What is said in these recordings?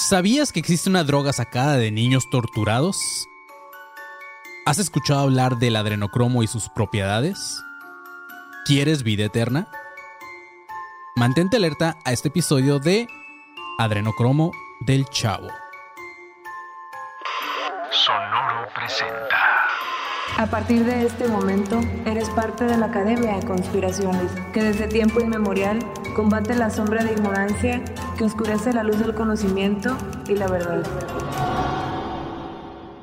¿Sabías que existe una droga sacada de niños torturados? ¿Has escuchado hablar del adrenocromo y sus propiedades? ¿Quieres vida eterna? Mantente alerta a este episodio de Adrenocromo del Chavo. Sonoro presenta. A partir de este momento, eres parte de la Academia de Conspiraciones, que desde tiempo inmemorial combate la sombra de ignorancia que oscurece la luz del conocimiento y la verdad.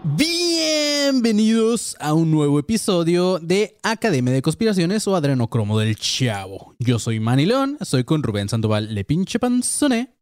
Bienvenidos a un nuevo episodio de Academia de Conspiraciones o Adrenocromo del Chavo. Yo soy Manny León, soy con Rubén Sandoval, le pinche panzoné.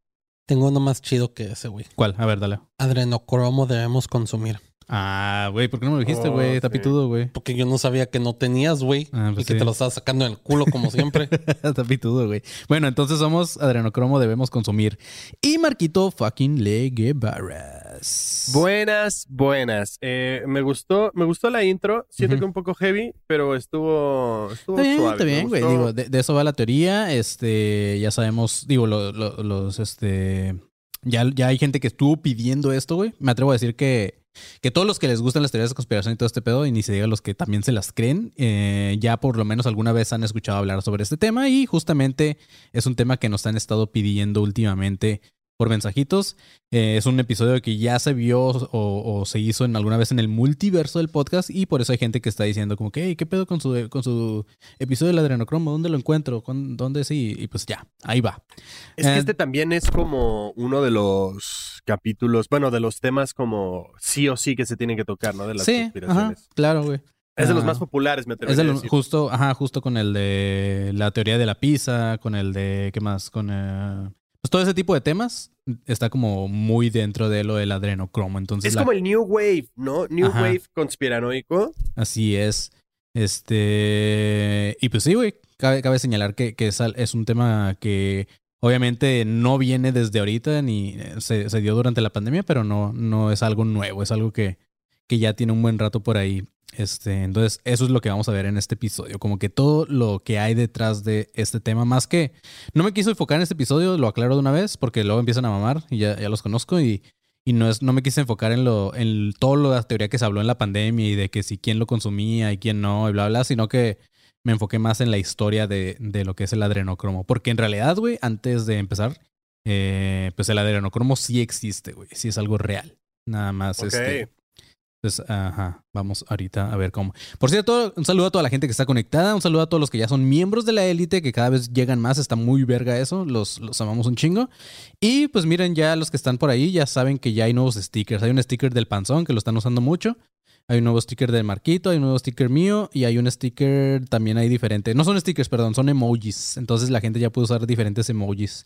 Tengo uno más chido que ese, güey. ¿Cuál? A ver, dale. Adrenocromo debemos consumir. Ah, güey, ¿por qué no me lo dijiste, güey? Tapitudo, güey. Porque yo no sabía que no tenías, güey. Ah, pues y que sí. te lo estabas sacando en el culo como siempre. Tapitudo, güey. Bueno, entonces somos adrenocromo, debemos consumir. Y Marquito fucking Le Guevaras. Buenas, buenas. Eh, me gustó, me gustó la intro. Siento Ujú. que un poco heavy, pero estuvo, estuvo Está bien, suave. está bien, güey. Digo, de, de eso va la teoría. Este, ya sabemos, digo, lo- lo- los, este, ya, ya hay gente que estuvo pidiendo esto, güey. Me atrevo a decir que, que todos los que les gustan las teorías de conspiración y todo este pedo, y ni se diga los que también se las creen, eh, ya por lo menos alguna vez han escuchado hablar sobre este tema y justamente es un tema que nos han estado pidiendo últimamente por mensajitos. Eh, es un episodio que ya se vio o, o se hizo en alguna vez en el multiverso del podcast y por eso hay gente que está diciendo como que, "Hey, ¿qué pedo con su, con su episodio del adrenocromo? ¿Dónde lo encuentro? ¿Cuán- ¿Dónde sí? Y pues ya, ahí va. Es que Eh, este también es como uno de los capítulos, bueno, de los temas como sí o sí que se tienen que tocar, ¿no? De las sí, ajá, conspiraciones. claro, güey. Es de los más populares, me Es de a lo- decir. justo, ajá, justo con el de la teoría de la pizza, con el de, ¿qué más? Con eh, pues todo ese tipo de temas está como muy dentro de lo del adrenocromo. Entonces, Es la- como el New Wave, ¿no? New Ajá. Wave conspiranoico. Así es. Este. Y pues sí, güey. Cabe, cabe señalar que, que es, es un tema que obviamente no viene desde ahorita ni eh, se, se dio durante la pandemia, pero no, no es algo nuevo. Es algo que, que ya tiene un buen rato por ahí. Este, entonces, eso es lo que vamos a ver en este episodio. Como que todo lo que hay detrás de este tema, más que no me quiso enfocar en este episodio, lo aclaro de una vez, porque luego empiezan a mamar y ya, ya los conozco. Y, y no, es, no me quise enfocar en lo, en todo lo de la teoría que se habló en la pandemia y de que si quién lo consumía y quién no, y bla, bla, sino que me enfoqué más en la historia de, de lo que es el adrenocromo. Porque en realidad, güey, antes de empezar, eh, pues el adrenocromo sí existe, güey. Sí es algo real. Nada más, Ok. este. Pues, ajá, vamos ahorita a ver cómo. Por cierto, un saludo a toda la gente que está conectada, un saludo a todos los que ya son miembros de la élite, que cada vez llegan más, está muy verga eso, los, los amamos un chingo. Y pues miren, ya los que están por ahí ya saben que ya hay nuevos stickers. Hay un sticker del panzón que lo están usando mucho. Hay un nuevo sticker del Marquito, hay un nuevo sticker mío y hay un sticker también hay diferente. No son stickers, perdón, son emojis. Entonces la gente ya puede usar diferentes emojis.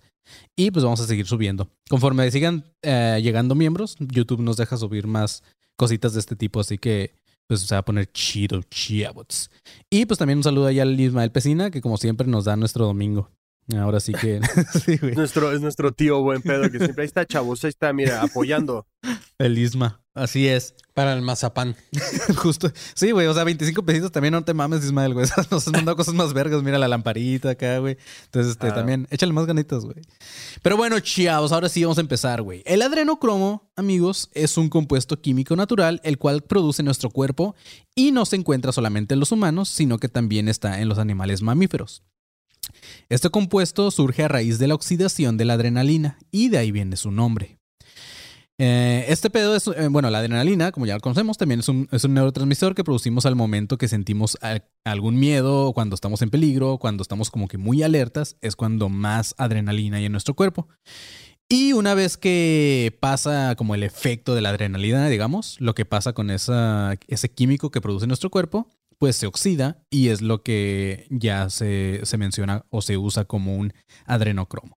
Y pues vamos a seguir subiendo. Conforme sigan eh, llegando miembros, YouTube nos deja subir más cositas de este tipo. Así que pues se va a poner chido, chiabots. Y pues también un saludo allá al Ismael Pesina, que como siempre nos da nuestro domingo. Ahora sí que... sí, güey. Es nuestro, es nuestro tío buen pedo que siempre ahí está, chavos, ahí está, mira, apoyando. El Isma. Así es. Para el mazapán. Justo. Sí, güey. O sea, 25 pesitos también no te mames, Ismael, güey. Nos has mandado cosas más vergas. Mira la lamparita acá, güey. Entonces, este, Ah. también, échale más ganitas, güey. Pero bueno, chavos, ahora sí vamos a empezar, güey. El adrenocromo, amigos, es un compuesto químico natural, el cual produce nuestro cuerpo y no se encuentra solamente en los humanos, sino que también está en los animales mamíferos. Este compuesto surge a raíz de la oxidación de la adrenalina y de ahí viene su nombre. Eh, este pedo es, eh, bueno, la adrenalina, como ya lo conocemos, también es un, es un neurotransmisor que producimos al momento que sentimos algún miedo, cuando estamos en peligro, cuando estamos como que muy alertas, es cuando más adrenalina hay en nuestro cuerpo. Y una vez que pasa como el efecto de la adrenalina, digamos, lo que pasa con esa, ese químico que produce nuestro cuerpo, pues se oxida y es lo que ya se, se menciona o se usa como un adrenocromo.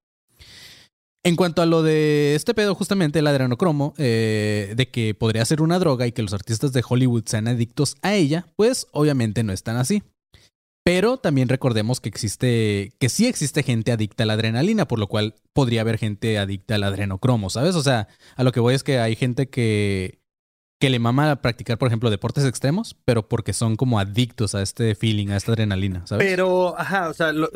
En cuanto a lo de este pedo, justamente el adrenocromo, eh, de que podría ser una droga y que los artistas de Hollywood sean adictos a ella, pues obviamente no es tan así. Pero también recordemos que existe, que sí existe gente adicta a la adrenalina, por lo cual podría haber gente adicta al adrenocromo, ¿sabes? O sea, a lo que voy es que hay gente que, que le mama practicar, por ejemplo, deportes extremos, pero porque son como adictos a este feeling, a esta adrenalina, ¿sabes? Pero, ajá, o sea, lo-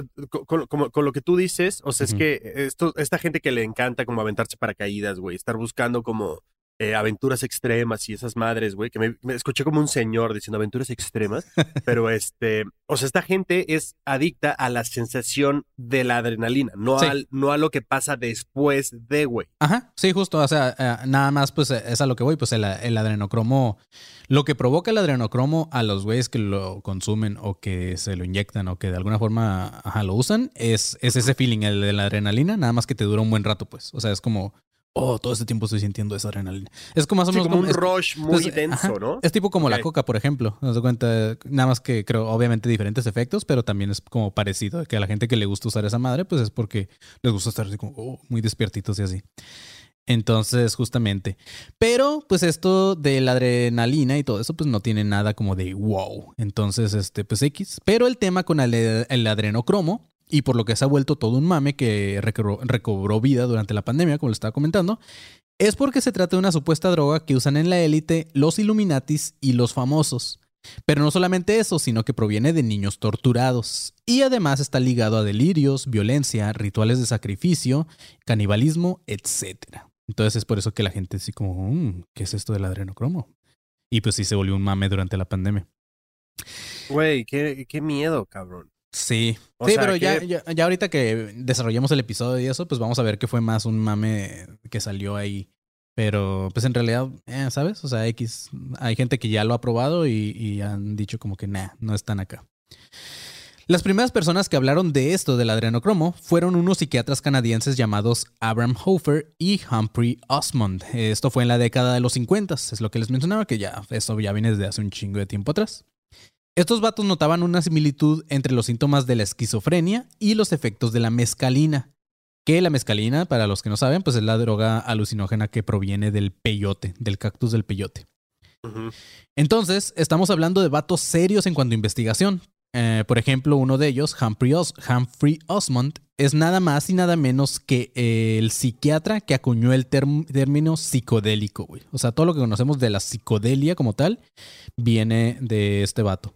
con, con- lo que tú dices, o sea, es que esto, esta gente que le encanta como aventarse paracaídas, güey, estar buscando como eh, aventuras extremas y esas madres, güey, que me, me escuché como un señor diciendo aventuras extremas, pero este, o sea, esta gente es adicta a la sensación de la adrenalina, no, Sí. al, no a lo que pasa después de, güey. Ajá, sí, justo. O sea, eh, nada más, pues eh, es a lo que voy. Pues el, el adrenocromo, lo que provoca el adrenocromo a los güeyes que lo consumen o que se lo inyectan o que de alguna forma ajá, lo usan, es, es ese feeling, el de la adrenalina, nada más que te dura un buen rato, pues. O sea, es como, oh, todo este tiempo estoy sintiendo esa adrenalina. Es como más o Sí, menos como un es- rush muy pues, denso, ajá. ¿no? Es tipo como la coca, por ejemplo. Nos cuenta, nada más que creo, obviamente, diferentes efectos, pero también es como parecido. Que a la gente que le gusta usar esa madre, pues es porque les gusta estar así como oh, muy despiertitos y así. Entonces, justamente. Pero, pues esto de la adrenalina y todo eso, pues no tiene nada como de wow. Entonces, este, pues X. Pero el tema con el, el adrenocromo, y por lo que se ha vuelto todo un mame que recobró, vida durante la pandemia, como lo estaba comentando, es porque se trata de una supuesta droga que usan en la élite los Illuminatis y los famosos. Pero no solamente eso, sino que proviene de niños torturados. Y además está ligado a delirios, violencia, rituales de sacrificio, canibalismo, etc. Entonces es por eso que la gente así como, "Mm, ¿qué es esto del adrenocromo? Y pues sí se volvió un mame durante la pandemia. Güey, qué miedo, cabrón. Sí, O sí, sea, pero ya, que- ya, ya ahorita que desarrollamos el episodio y eso, pues vamos a ver que fue más un mame que salió ahí. Pero pues en realidad, eh, ¿sabes? O sea, X, hay gente que ya lo ha probado y, y han dicho como que, nah, no están acá. Las primeras personas que hablaron de esto del adrenocromo fueron unos psiquiatras canadienses llamados Abraham Hofer y Humphrey Osmond. Esto fue en la década de los 50, es lo que les mencionaba, que ya eso ya viene desde hace un chingo de tiempo atrás. Estos vatos notaban una similitud entre los síntomas de la esquizofrenia y los efectos de la mescalina. Que la mescalina, para los que no saben, pues es la droga alucinógena que proviene del peyote, del cactus del peyote. Entonces, estamos hablando de vatos serios en cuanto a investigación. Eh, por ejemplo, uno de ellos, Humphrey, Os- Humphrey Osmond, es nada más y nada menos que eh, el psiquiatra que acuñó el término psicodélico, güey. O sea, todo lo que conocemos de la psicodelia como tal viene de este vato.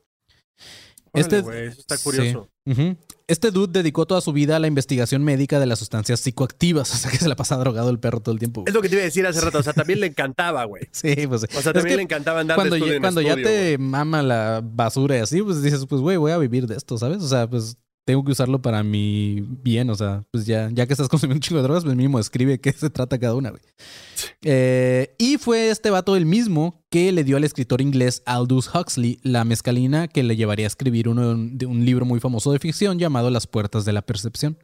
Órale, Este- eso está sí. curioso. Ujú. Este dude dedicó toda su vida a la investigación médica de las sustancias psicoactivas, o sea que se la pasa drogado el perro todo el tiempo. Es lo que te iba a decir hace rato, o sea, también le encantaba, güey. Sí, pues O sea, también le encantaba andar cuando, de estudio ya, en cuando ya te mama la basura y así, pues dices, pues güey, voy a vivir de esto, ¿sabes? O sea, pues tengo que usarlo para mi bien, o sea, pues ya, ya que estás consumiendo un chingo de drogas, pues mínimo escribe qué se trata cada una, güey. Eh, y fue este vato el mismo que le dio al escritor inglés Aldous Huxley la mezcalina que le llevaría a escribir uno de un libro muy famoso de ficción llamado Las Puertas de la Percepción.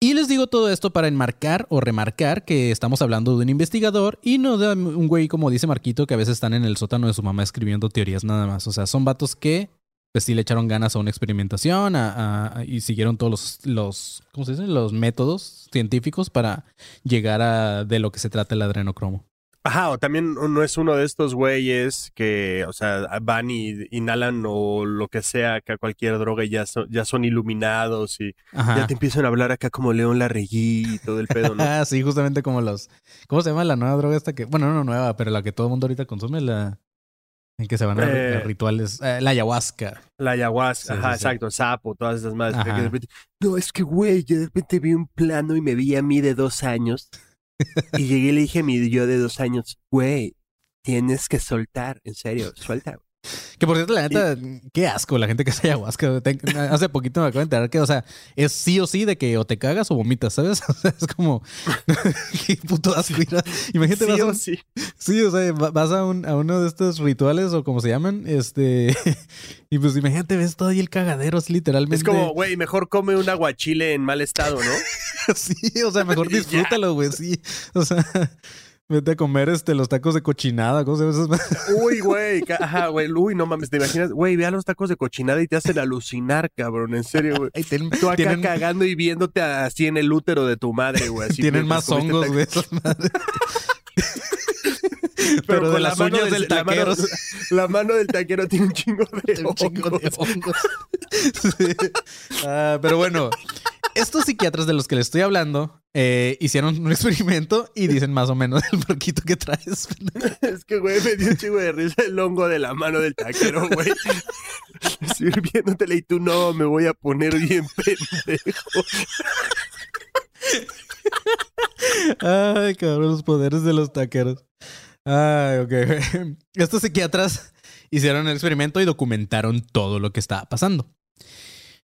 Y les digo todo esto para enmarcar o remarcar que estamos hablando de un investigador y no de un güey como dice Marquito que a veces están en el sótano de su mamá escribiendo teorías nada más. O sea, son vatos que pues sí le echaron ganas a una experimentación a- a- y siguieron todos los, los, ¿cómo se dice? Los métodos científicos para llegar a de lo que se trata el adrenocromo. Ajá, o también no es uno de estos güeyes que, o sea, van y inhalan o lo que sea, acá cualquier droga y ya son, ya son iluminados y Ajá. ya te empiezan a hablar acá como León Larregui y todo el pedo, ¿no? Ah, sí, justamente como los. ¿Cómo se llama la nueva droga esta que. Bueno, no nueva, pero la que todo el mundo ahorita consume, la. En que se van a, Eh. rituales. Eh, la ayahuasca. La ayahuasca, Sí, ajá, sí, sí. exacto, sapo, todas esas madres. que Ajá. de repente, no, es que güey, yo de repente vi un plano y me vi a mí de dos años y llegué y le dije a mi yo de dos años, güey, tienes que soltar, en serio, suelta. Que por cierto, la neta, qué asco la gente que hace ayahuasca. Hace poquito me acabo de enterar que, o sea, es sí o sí de que o te cagas o vomitas, ¿sabes? O sea, es como. qué puto asco. Imagínate, Sí vas o un- sí. Sí, o sea, va- vas a, un- a uno de estos rituales o como se llaman, este, y pues imagínate, ves todo ahí el cagadero, así literalmente. Es como, güey, mejor come un aguachile en mal estado, ¿no? sí, o sea, mejor disfrútalo, güey, sí. O sea, vete a comer este, los tacos de cochinada, cosas esas. Uy, güey, ajá, güey, uy, no mames, ¿te imaginas? Güey, ve a los tacos de cochinada y te hacen alucinar, cabrón, en serio, güey. Tú acá tienen- cagando y viéndote así en el útero de tu madre, güey. tienen más comiste hongos, güey, esas madres. Pero, de con las la mano uñas del la mano- taquero. La mano del taquero tiene un chingo de Un chingo de hongos. hongos. Sí. Ah, pero bueno, estos psiquiatras de los que les estoy hablando eh, hicieron un experimento y dicen más o menos el barquito que traes. Es que, güey, me dio un chingo de risa el hongo de la mano del taquero, güey. Sirviéndotele y tú no, me voy a poner bien pendejo. Ay, cabrón, los poderes de los taqueros. Ay, ok. Estos psiquiatras hicieron el experimento y documentaron todo lo que estaba pasando.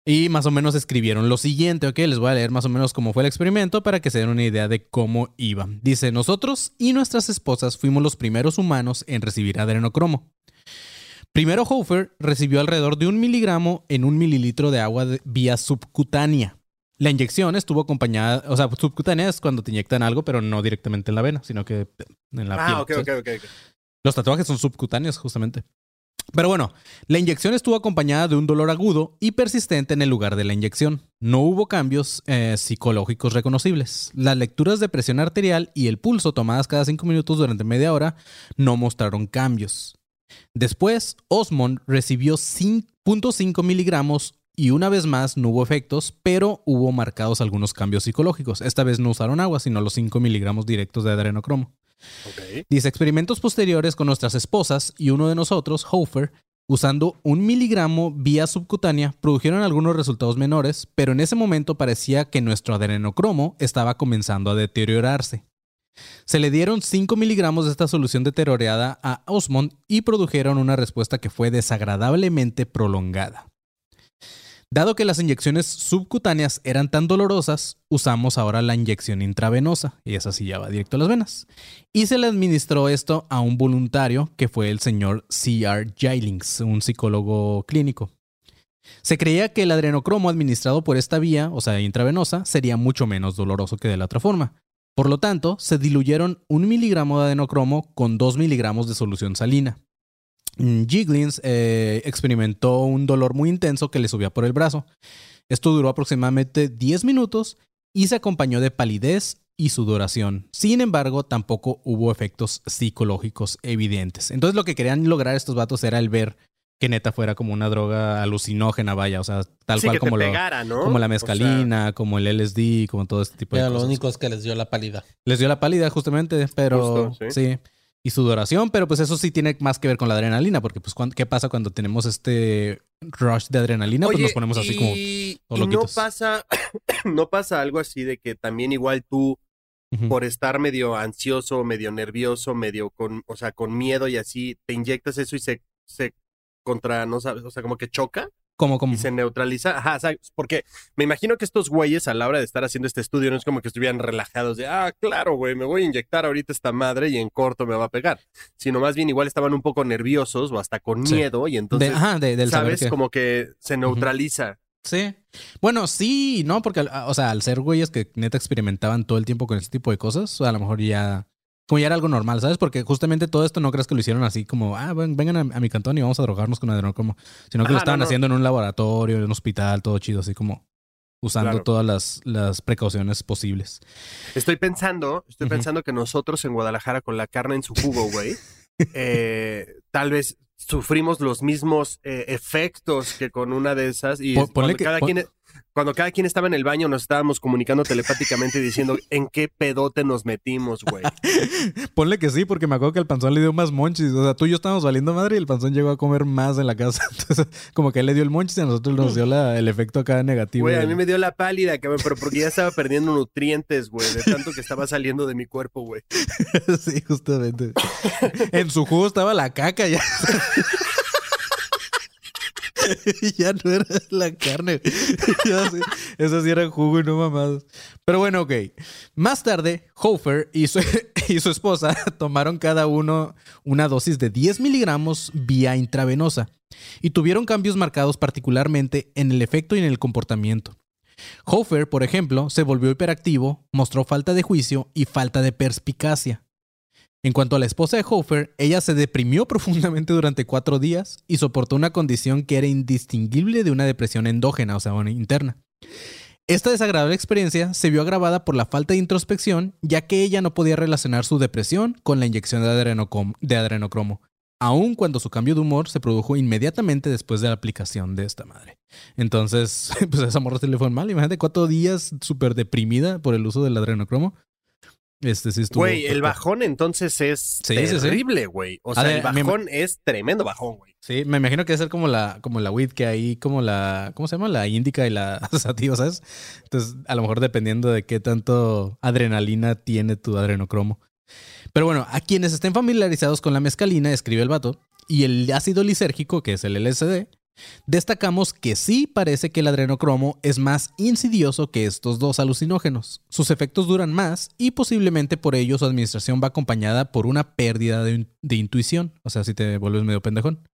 Y más o menos escribieron lo siguiente, ok, les voy a leer más o menos cómo fue el experimento para que se den una idea de cómo iba. Dice, nosotros y nuestras esposas fuimos los primeros humanos en recibir adrenocromo. Primero Hofer recibió alrededor de un miligramo en un mililitro de agua de- vía subcutánea. La inyección estuvo acompañada, o sea, subcutánea es cuando te inyectan algo, pero no directamente en la vena, sino que en la piel. Ah, ok, ¿sabes? ok, ok. ok. Los tatuajes son subcutáneos, justamente. Pero bueno, la inyección estuvo acompañada de un dolor agudo y persistente en el lugar de la inyección. No hubo cambios eh, psicológicos reconocibles. Las lecturas de presión arterial y el pulso tomadas cada cinco minutos durante media hora no mostraron cambios. Después, Osmond recibió 5.5 miligramos y una vez más no hubo efectos, pero hubo marcados algunos cambios psicológicos. Esta vez no usaron agua, sino los 5 miligramos directos de adrenocromo. Ok. Dice, experimentos posteriores con nuestras esposas y uno de nosotros, Hofer, usando un miligramo vía subcutánea, produjeron algunos resultados menores, pero en ese momento parecía que nuestro adrenocromo estaba comenzando a deteriorarse. Se le dieron 5 miligramos de esta solución deteriorada a Osmond y produjeron una respuesta que fue desagradablemente prolongada. Dado que las inyecciones subcutáneas eran tan dolorosas, usamos ahora la inyección intravenosa, y esa sí ya va directo a las venas. Y se le administró esto a un voluntario que fue el señor C.R. Gilings, un psicólogo clínico. Se creía que el adrenocromo administrado por esta vía, o sea, intravenosa, sería mucho menos doloroso que de la otra forma. Por lo tanto, se diluyeron un miligramo de adenocromo con dos miligramos de solución salina. Mm, Giglins eh, experimentó un dolor muy intenso que le subía por el brazo. Esto duró aproximadamente 10 minutos y se acompañó de palidez y sudoración. Sin embargo, tampoco hubo efectos psicológicos evidentes. Entonces lo que querían lograr estos vatos era el ver que neta fuera como una droga alucinógena, vaya, o sea, tal Sí, cual como, lo- como la O sea, mezcalina, como el LSD, como todo este tipo de Pero lo cosas. único es que les dio la pálida. Les dio la pálida justamente, pero Justo, sí. sí. Y sudoración, pero pues eso sí tiene más que ver con la adrenalina, porque pues ¿qué pasa cuando tenemos este rush de adrenalina? pues nos ponemos así como... y, no pasa, no pasa algo así de que también igual tú, por estar medio ansioso, medio nervioso, medio con, o sea, con miedo y así, te inyectas eso y se, se contra, no sabes, o sea, como que choca como, como... y se neutraliza. Ajá, ¿sabes? porque me imagino que estos güeyes a la hora de estar haciendo este estudio no es como que estuvieran relajados de, ah, claro, güey, me voy a inyectar ahorita esta madre y en corto me va a pegar, sino más bien igual estaban un poco nerviosos o hasta con Sí. miedo y de, entonces, ajá, de- del saber sabes, que... como que se neutraliza. Sí. Bueno, sí, no, porque, o sea, al ser güeyes que neta experimentaban todo el tiempo con este tipo de cosas, a lo mejor ya. Como ya era algo normal, ¿sabes? Porque justamente todo esto no crees que lo hicieron así como, ah, ven- vengan a, a mi cantón y vamos a drogarnos con adrenocromo. Sino que lo estaban no, no. haciendo en un laboratorio, en un hospital, todo chido, así como usando Claro. todas las, las precauciones posibles. Estoy pensando, estoy pensando que nosotros en Guadalajara con la carne en su jugo, güey, eh, tal vez sufrimos los mismos eh, efectos que con una de esas y ponle cuando, que- cada pon- quien, cuando cada quien estaba en el baño nos estábamos comunicando telepáticamente diciendo en qué pedote nos metimos, güey. Ponle que sí, porque me acuerdo que el panzón le dio más monchis. O sea, tú y yo estábamos valiendo madre y el panzón llegó a comer más en la casa. Entonces, como que él le dio el monchis y a nosotros nos dio la- el efecto acá negativo. Güey, a mí me dio la pálida, cabrón, pero porque ya estaba perdiendo nutrientes, güey, de tanto que estaba saliendo de mi cuerpo, güey. sí, justamente. en su jugo estaba la caca ya. ya no era la carne. Ya sí, Eso sí era jugo y no mamadas. Pero bueno, ok. Más tarde, Hofer y su, y su esposa tomaron cada uno una dosis de 10 miligramos vía intravenosa y tuvieron cambios marcados particularmente en el efecto y en el comportamiento. Hofer, por ejemplo, se volvió hiperactivo, mostró falta de juicio y falta de perspicacia. En cuanto a la esposa de Hofer, ella se deprimió profundamente durante cuatro días y soportó una condición que era indistinguible de una depresión endógena, o sea, una interna. Esta desagradable experiencia se vio agravada por la falta de introspección, ya que ella no podía relacionar su depresión con la inyección de, de adrenocromo. aun cuando su cambio de humor se produjo inmediatamente después de la aplicación de esta madre. Entonces, pues a esa morra se le fue mal. Imagínate cuatro días súper deprimida por el uso del adrenocromo. Este sí estuvo. Güey, el bajón entonces es Sí, sí, sí. terrible, güey. O sea, ver, el me- bajón es tremendo bajón, güey. Sí, me imagino que debe ser como la, como la weed que hay, como la, ¿cómo se llama? La índica y la sativa, ¿sabes? Entonces, a lo mejor dependiendo de qué tanto adrenalina tiene tu adrenocromo. Pero bueno, a quienes estén familiarizados con la mescalina, escribe el vato, y el ácido lisérgico, que es el LSD, destacamos que sí parece que el adrenocromo es más insidioso que estos dos alucinógenos. Sus efectos duran más y posiblemente por ello su administración va acompañada por una pérdida de, de intuición, o sea, si te vuelves medio pendejón.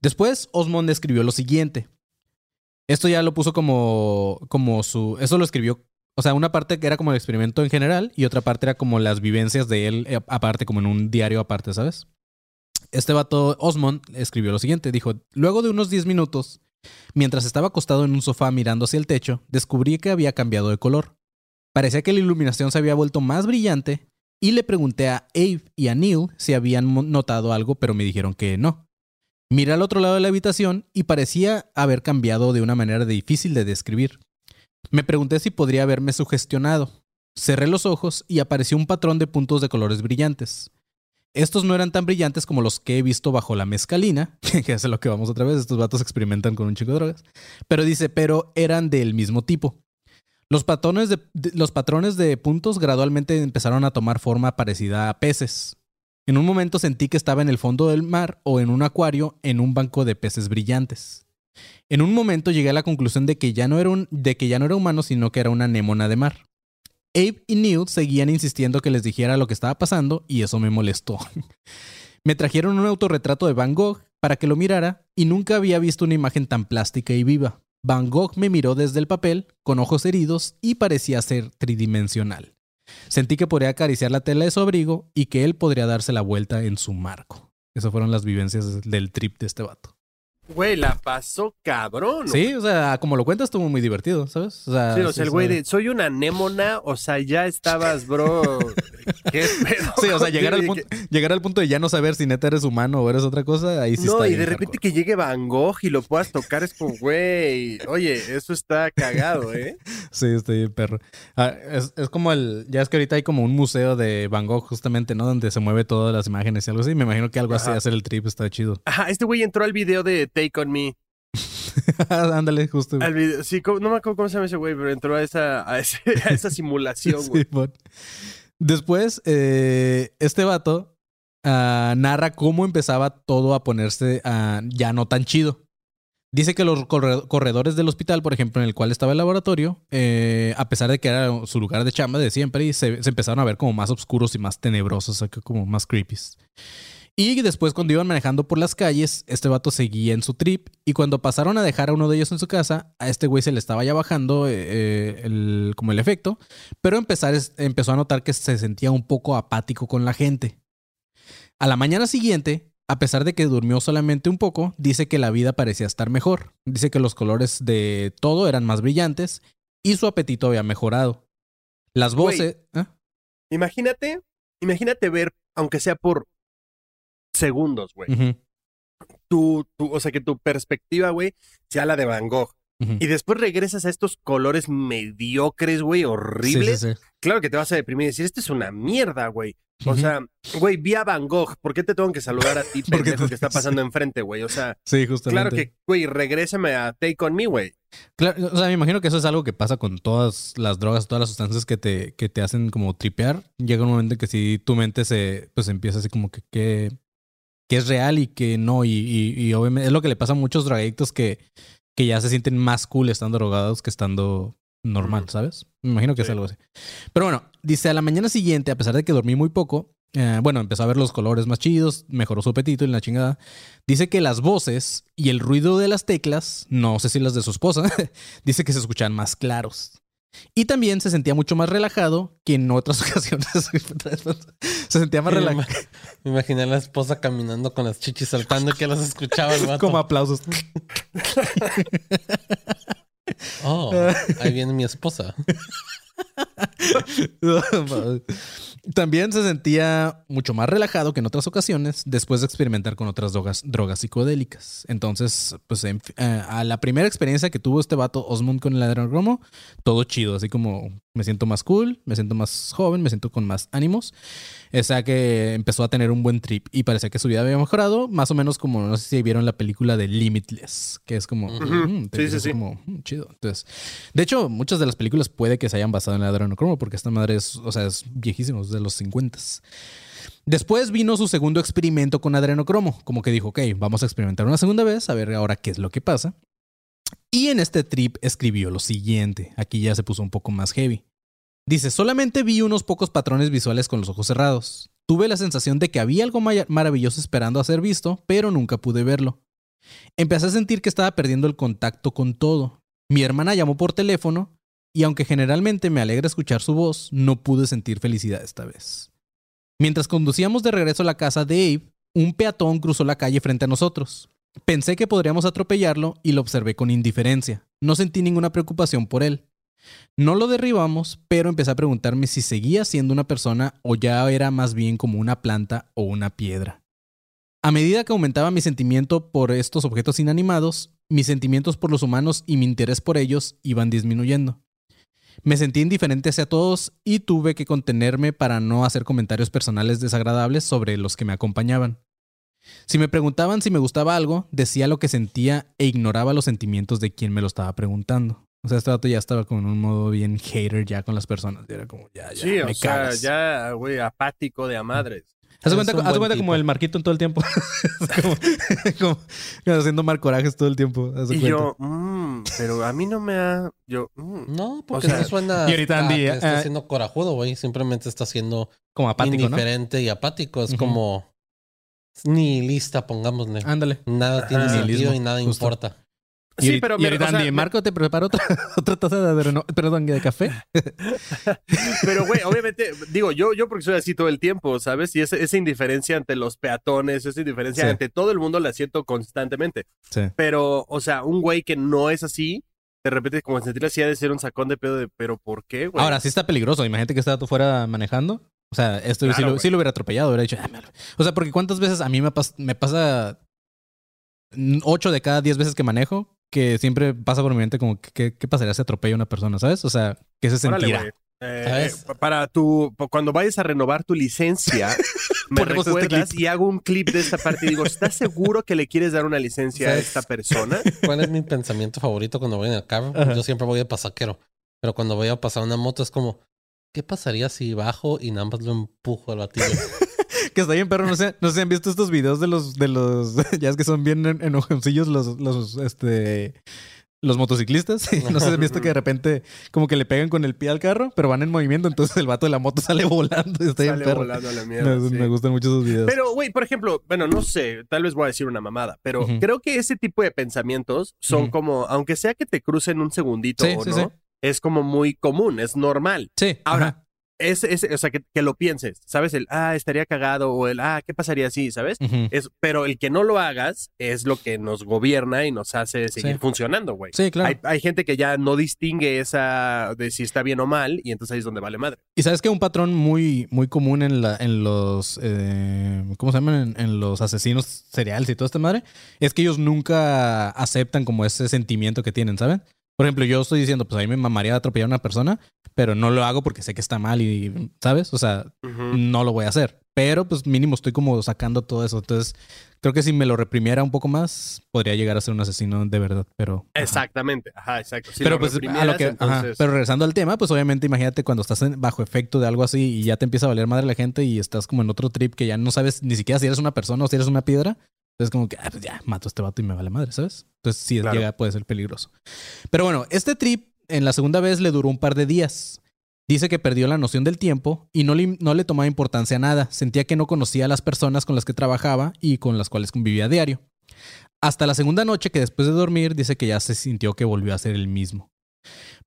Después, Osmond escribió lo siguiente. Esto ya lo puso como, como su... Eso lo escribió... O sea, una parte que era como el experimento en general y otra parte era como las vivencias de él eh, aparte, como en un diario aparte, ¿sabes? Este vato, Osmond, escribió lo siguiente. Dijo, luego de unos 10 minutos, mientras estaba acostado en un sofá mirando hacia el techo, descubrí que había cambiado de color. Parecía que la iluminación se había vuelto más brillante y le pregunté a Abe y a Neil si habían notado algo, pero me dijeron que no. Miré al otro lado de la habitación y parecía haber cambiado de una manera difícil de describir. Me pregunté si podría haberme sugestionado. Cerré los ojos y apareció un patrón de puntos de colores brillantes. Estos no eran tan brillantes como los que he visto bajo la mezcalina, que es lo que vamos otra vez, estos vatos experimentan con un chico de drogas. Pero dice, pero eran del mismo tipo. Los patrones de, de- los patrones de puntos gradualmente empezaron a tomar forma parecida a peces. En un momento sentí que estaba en el fondo del mar o en un acuario en un banco de peces brillantes. En un momento llegué a la conclusión de que ya no era, un, de que ya no era humano, sino que era una anémona de mar. Abe y Neil seguían insistiendo que les dijera lo que estaba pasando y eso me molestó. me trajeron un autorretrato de Van Gogh para que lo mirara y nunca había visto una imagen tan plástica y viva. Van Gogh me miró desde el papel, con ojos heridos y parecía ser tridimensional. Sentí que podría acariciar la tela de su abrigo y que él podría darse la vuelta en su marco. Esas fueron las vivencias del trip de este vato. Güey, la pasó cabrón. Sí, o sea, como lo cuentas, estuvo muy divertido, ¿sabes? O sea, Sí, o sea, el güey de soy una anémona, o sea, ya estabas, bro. ¿Qué pedo? Sí, o sea, llegar al, punto, llegar al punto de ya no saber si neta eres humano o eres otra cosa, ahí sí no, está y bien de repente hardcore. que llegue Van Gogh y lo puedas tocar es como, güey, oye, eso está cagado, ¿eh? Sí, estoy perro. Ah, es, es como el... Ya es que ahorita hay como un museo de Van Gogh justamente, ¿no? Donde se mueve todas las imágenes y algo así. Me imagino que algo así Ajá. hacer el trip está chido. Ajá, este güey entró al video de Take On Me. Ándale, justo. Al video, sí, ¿cómo- no me acuerdo cómo se llama ese güey, pero entró a esa, a ese- a esa simulación, güey. Simón. Después, eh, este vato ah, narra cómo empezaba todo a ponerse ah, ya no tan chido. Dice que los corre- corredores del hospital, por ejemplo, en el cual estaba el laboratorio, eh, a pesar de que era su lugar de chamba de siempre, y se, se empezaron a ver como más oscuros y más tenebrosos, como más creepy. Y después, cuando iban manejando por las calles, este vato seguía en su trip. Y cuando pasaron a dejar a uno de ellos en su casa, a este güey se le estaba ya bajando eh, eh, el- como el efecto. Pero empezar, empezó a notar que se sentía un poco apático con la gente. A la mañana siguiente, a pesar de que durmió solamente un poco, dice que la vida parecía estar mejor. Dice que los colores de todo eran más brillantes y su apetito había mejorado. Las Güey. voces... ¿Ah? Imagínate, imagínate ver, aunque sea por segundos, güey. Ujú, Tu, tu, o sea, que tu perspectiva, güey, sea la de Van Gogh. Y después regresas a estos colores mediocres, güey, horribles. sí, sí. Claro que te vas a deprimir y decir, esto es una mierda, güey. O sea, güey, vi a Van Gogh. ¿Por qué te tengo que saludar a ti, Porque pendejo, te- que está pasando enfrente, güey? O sea, Sí, justamente. claro que, güey, regrésame a Take On Me, güey. Claro, o sea, me imagino que eso es algo que pasa con todas las drogas, todas las sustancias que te, que te hacen como tripear. Llega un momento en que si tu mente se, pues empieza así como que, que, que es real y que no. Y, y, y obviamente es lo que le pasa a muchos drogadictos que, que ya se sienten más cool estando drogados que estando normal. ¿sabes? Me imagino que es algo así. Pero bueno, dice a la mañana siguiente, a pesar de que dormí muy poco, eh, bueno, empezó a ver los colores más chidos, mejoró su apetito y la chingada. Dice que las voces y el ruido de las teclas, no sé si las de su esposa, dice que se escuchaban más claros. Y también se sentía mucho más relajado que en otras ocasiones. se sentía más relajado. Me imaginé a la esposa caminando con las chichis saltando y que las escuchaba el vato. Como aplausos. Oh, ahí viene mi esposa. También se sentía mucho más relajado que en otras ocasiones después de experimentar con otras drogas, drogas psicodélicas. Entonces, pues en eh, a la primera experiencia que tuvo este vato Osmond con el adrenocromo, todo chido, así como me siento más cool, me siento más joven, me siento con más ánimos. O sea que empezó a tener un buen trip y parecía que su vida había mejorado, más o menos como, no sé si vieron la película de Limitless, que es como, Ujú. mm, te Sí, sí, sí. como, mm, chido. Entonces, de hecho, muchas de las películas puede que se hayan basado en el adrenocromo porque esta madre es, o sea, es viejísimo, es de los 50. Después vino su segundo experimento con adrenocromo, como que dijo, ok, vamos a experimentar una segunda vez, a ver ahora qué es lo que pasa. Y en este trip escribió lo siguiente, aquí ya se puso un poco más heavy. Dice, solamente vi unos pocos patrones visuales con los ojos cerrados. Tuve la sensación de que había algo maravilloso esperando a ser visto, pero nunca pude verlo. Empecé a sentir que estaba perdiendo el contacto con todo. Mi hermana llamó por teléfono y aunque generalmente me alegra escuchar su voz, no pude sentir felicidad esta vez. Mientras conducíamos de regreso a la casa de Abe, un peatón cruzó la calle frente a nosotros. Pensé que podríamos atropellarlo y lo observé con indiferencia. No sentí ninguna preocupación por él. No lo derribamos, pero empecé a preguntarme si seguía siendo una persona o ya era más bien como una planta o una piedra. A medida que aumentaba mi sentimiento por estos objetos inanimados, mis sentimientos por los humanos y mi interés por ellos iban disminuyendo. Me sentí indiferente hacia todos y tuve que contenerme para no hacer comentarios personales desagradables sobre los que me acompañaban. Si me preguntaban si me gustaba algo, decía lo que sentía e ignoraba los sentimientos de quien me lo estaba preguntando. O sea, este dato ya estaba con un modo bien hater ya con las personas. Era como, ya, ya, Sí, me o sea, ya, güey, apático de a madres. Haz cuenta, haz cuenta como el Marquito en todo el tiempo. como, haciendo mal corajes todo el tiempo. Y cuenta. yo, mm, pero a mí no me ha. Yo, mm. No, porque sea, no suena y ahorita Andy, que está eh, siendo corajudo, güey. Simplemente está siendo como apático, ¿no? indiferente y apático. Es como ni lista, pongámosle. Ándale. Nada tiene Ajá. sentido Nihilismo, y nada justo. importa. Y, Sí, pero y mira, ahorita o sea, Andy, me- Marco te prepara otra, otra taza de adreno- perdón, de café. Pero, güey, obviamente, digo, yo, yo porque soy así todo el tiempo, ¿sabes? Y esa, esa indiferencia ante los peatones, esa indiferencia Sí. ante todo el mundo la siento constantemente. Sí. Pero, o sea, un güey que no es así, de repente, como sentir así, ha de ser un sacón de pedo de, ¿pero por qué, güey? Ahora sí está peligroso. Imagínate que este dato fuera manejando. O sea, esto sí, lo, güey. sí lo hubiera atropellado. Hubiera dicho, "Ah, me lo-". o sea, porque cuántas veces a mí me, pas- me pasa 8 de cada 10 veces que manejo que siempre pasa por mi mente como, ¿qué, qué pasaría si atropella a una persona? ¿Sabes? O sea, ¿qué se sentirá? güey. Eh, eh, para tu, cuando vayas a renovar tu licencia, me Ponemos este recuerdas y hago un clip de esta parte y digo, ¿estás seguro que le quieres dar una licencia a esta persona? ¿Cuál es mi pensamiento favorito cuando voy en el carro? Ajá. Yo siempre voy de pasaquero. Pero cuando voy a pasar una moto es como, ¿qué pasaría si bajo y nada más lo empujo al batillo? Que está bien, perro. No sé, no sé han visto estos videos de los, de los, ya es que son bien en- enojoncillos los, los, este, los motociclistas. No sé si han visto que de repente como que le pegan con el pie al carro, pero van en movimiento, entonces el vato de la moto sale volando y está bien Sale perro. volando a la mierda, Me, sí. me gustan mucho esos videos. Pero, güey, por ejemplo, bueno, no sé, tal vez voy a decir una mamada, pero creo que ese tipo de pensamientos son como, aunque sea que te crucen un segundito Sí, o sí, no, es como muy común, es normal. sí, Ahora, ajá. Es, es- o sea, que, que lo pienses, ¿sabes? El, ah, estaría cagado o el, ah, ¿qué pasaría así? ¿Sabes? Es, pero el que no lo hagas es lo que nos gobierna y nos hace seguir Sí. funcionando, güey. Sí, claro. Hay, hay gente que ya no distingue esa de si está bien o mal y entonces ahí es donde vale madre. Y sabes que un patrón muy, muy común en, la, en los, eh, ¿cómo se llaman? En, en los asesinos seriales y toda esta madre, es que ellos nunca aceptan como ese sentimiento que tienen, ¿saben? Por ejemplo, yo estoy diciendo, pues a mí me mamaría atropellar a una persona, pero no lo hago porque sé que está mal y, ¿sabes? O sea, no lo voy a hacer. Pero pues mínimo estoy como sacando todo eso. Entonces, creo que si me lo reprimiera un poco más, podría llegar a ser un asesino de verdad, pero... ajá. Exactamente, ajá, exacto. Si pero lo pues a lo que, ajá, pero regresando al tema, pues obviamente imagínate cuando estás en- bajo efecto de algo así y ya te empieza a valer madre la gente y estás como en otro trip que ya no sabes ni siquiera si eres una persona o si eres una piedra. Entonces como que, ah, pues ya, mato a este vato y me vale madre, ¿sabes? Entonces sí, Claro. llega, puede ser peligroso. Pero bueno, este trip en la segunda vez le duró un par de días. Dice que perdió la noción del tiempo y no le, no le tomaba importancia a nada. Sentía que no conocía a las personas con las que trabajaba y con las cuales convivía a diario. Hasta la segunda noche que después de dormir dice que ya se sintió que volvió a ser el mismo.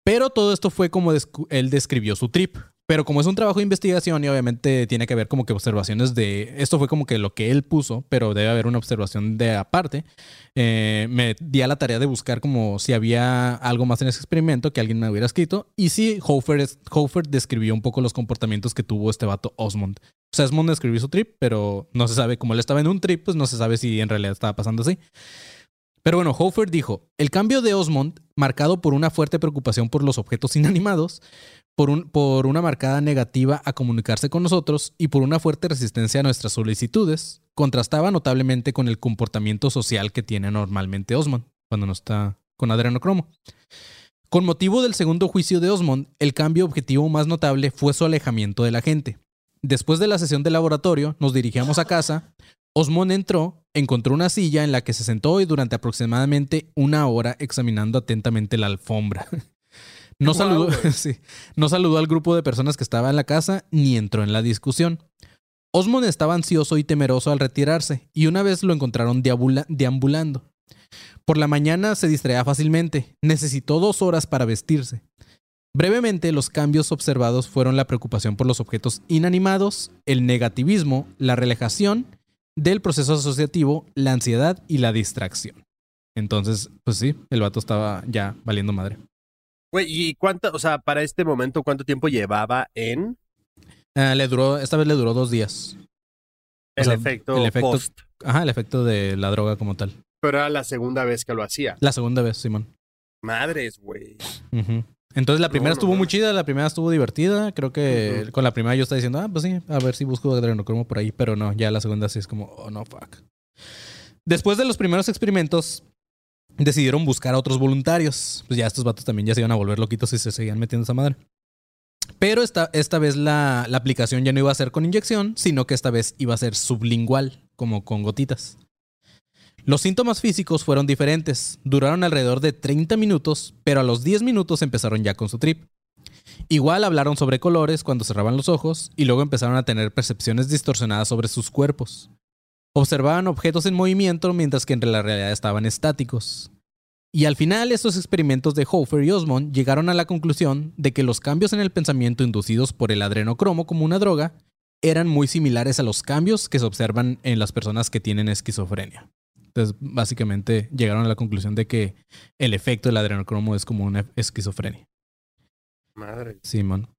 Pero todo esto fue como él describió su trip. Pero como es un trabajo de investigación y obviamente tiene que haber como que observaciones de... Esto fue como que lo que él puso, pero debe haber una observación de aparte. eh, me di a la tarea de buscar como si había algo más en ese experimento que alguien me hubiera escrito. Y sí, Hofer, es- Hofer describió un poco los comportamientos que tuvo este vato Osmond. Osmond describió su trip, pero no se sabe, como él estaba en un trip, pues no se sabe si en realidad estaba pasando así. Pero bueno, Hofer dijo, el cambio de Osmond, marcado por una fuerte preocupación por los objetos inanimados, por, un- por una marcada negativa a comunicarse con nosotros y por una fuerte resistencia a nuestras solicitudes, contrastaba notablemente con el comportamiento social que tiene normalmente Osmond cuando no está con adrenocromo. Con motivo del segundo juicio de Osmond, el cambio objetivo más notable fue su alejamiento de la gente. Después de la sesión de laboratorio, nos dirigíamos a casa. Osmond entró, encontró una silla en la que se sentó y durante aproximadamente una hora examinando atentamente la alfombra. No, saludó, güey. sí, no saludó al grupo de personas que estaba en la casa ni entró en la discusión. Osmond estaba ansioso y temeroso al retirarse, y una vez lo encontraron deambula- deambulando. Por la mañana se distraía fácilmente, necesitó dos horas para vestirse. Brevemente, los cambios observados fueron la preocupación por los objetos inanimados, el negativismo, la relajación del proceso asociativo, la ansiedad y la distracción. Entonces, pues sí, el vato estaba ya valiendo madre. Güey, ¿y cuánto, o sea, para este momento, cuánto tiempo llevaba en Ah, le duró, esta vez le duró dos días. el, sea, efecto, el efecto- post? Ajá, el efecto de la droga como tal. Pero era la segunda vez que lo hacía. La segunda vez, Simón. Madres, güey. Entonces la primera No, no estuvo muy chida, la primera estuvo divertida. Creo que con la primera yo estaba diciendo, ah, pues sí, a ver si busco adrenocromo por ahí. Pero no, ya la segunda sí es como, oh no, fuck. Después de los primeros experimentos, decidieron buscar a otros voluntarios. Pues ya estos vatos también ya se iban a volver loquitos si se seguían metiendo esa madre. Pero esta, esta vez la, la aplicación ya no iba a ser con inyección, sino que esta vez iba a ser sublingual, como con gotitas. Los síntomas físicos fueron diferentes, duraron alrededor de 30 minutos, pero a los 10 minutos empezaron ya con su trip. Igual hablaron sobre colores cuando cerraban los ojos y luego empezaron a tener percepciones distorsionadas sobre sus cuerpos. Observaban objetos en movimiento mientras que en la realidad estaban estáticos. Y al final estos experimentos de Hofer y Osmond llegaron a la conclusión de que los cambios en el pensamiento inducidos por el adrenocromo como una droga eran muy similares a los cambios que se observan en las personas que tienen esquizofrenia. Entonces, básicamente llegaron a la conclusión de que el efecto del adrenocromo es como una esquizofrenia. Madre. Simón.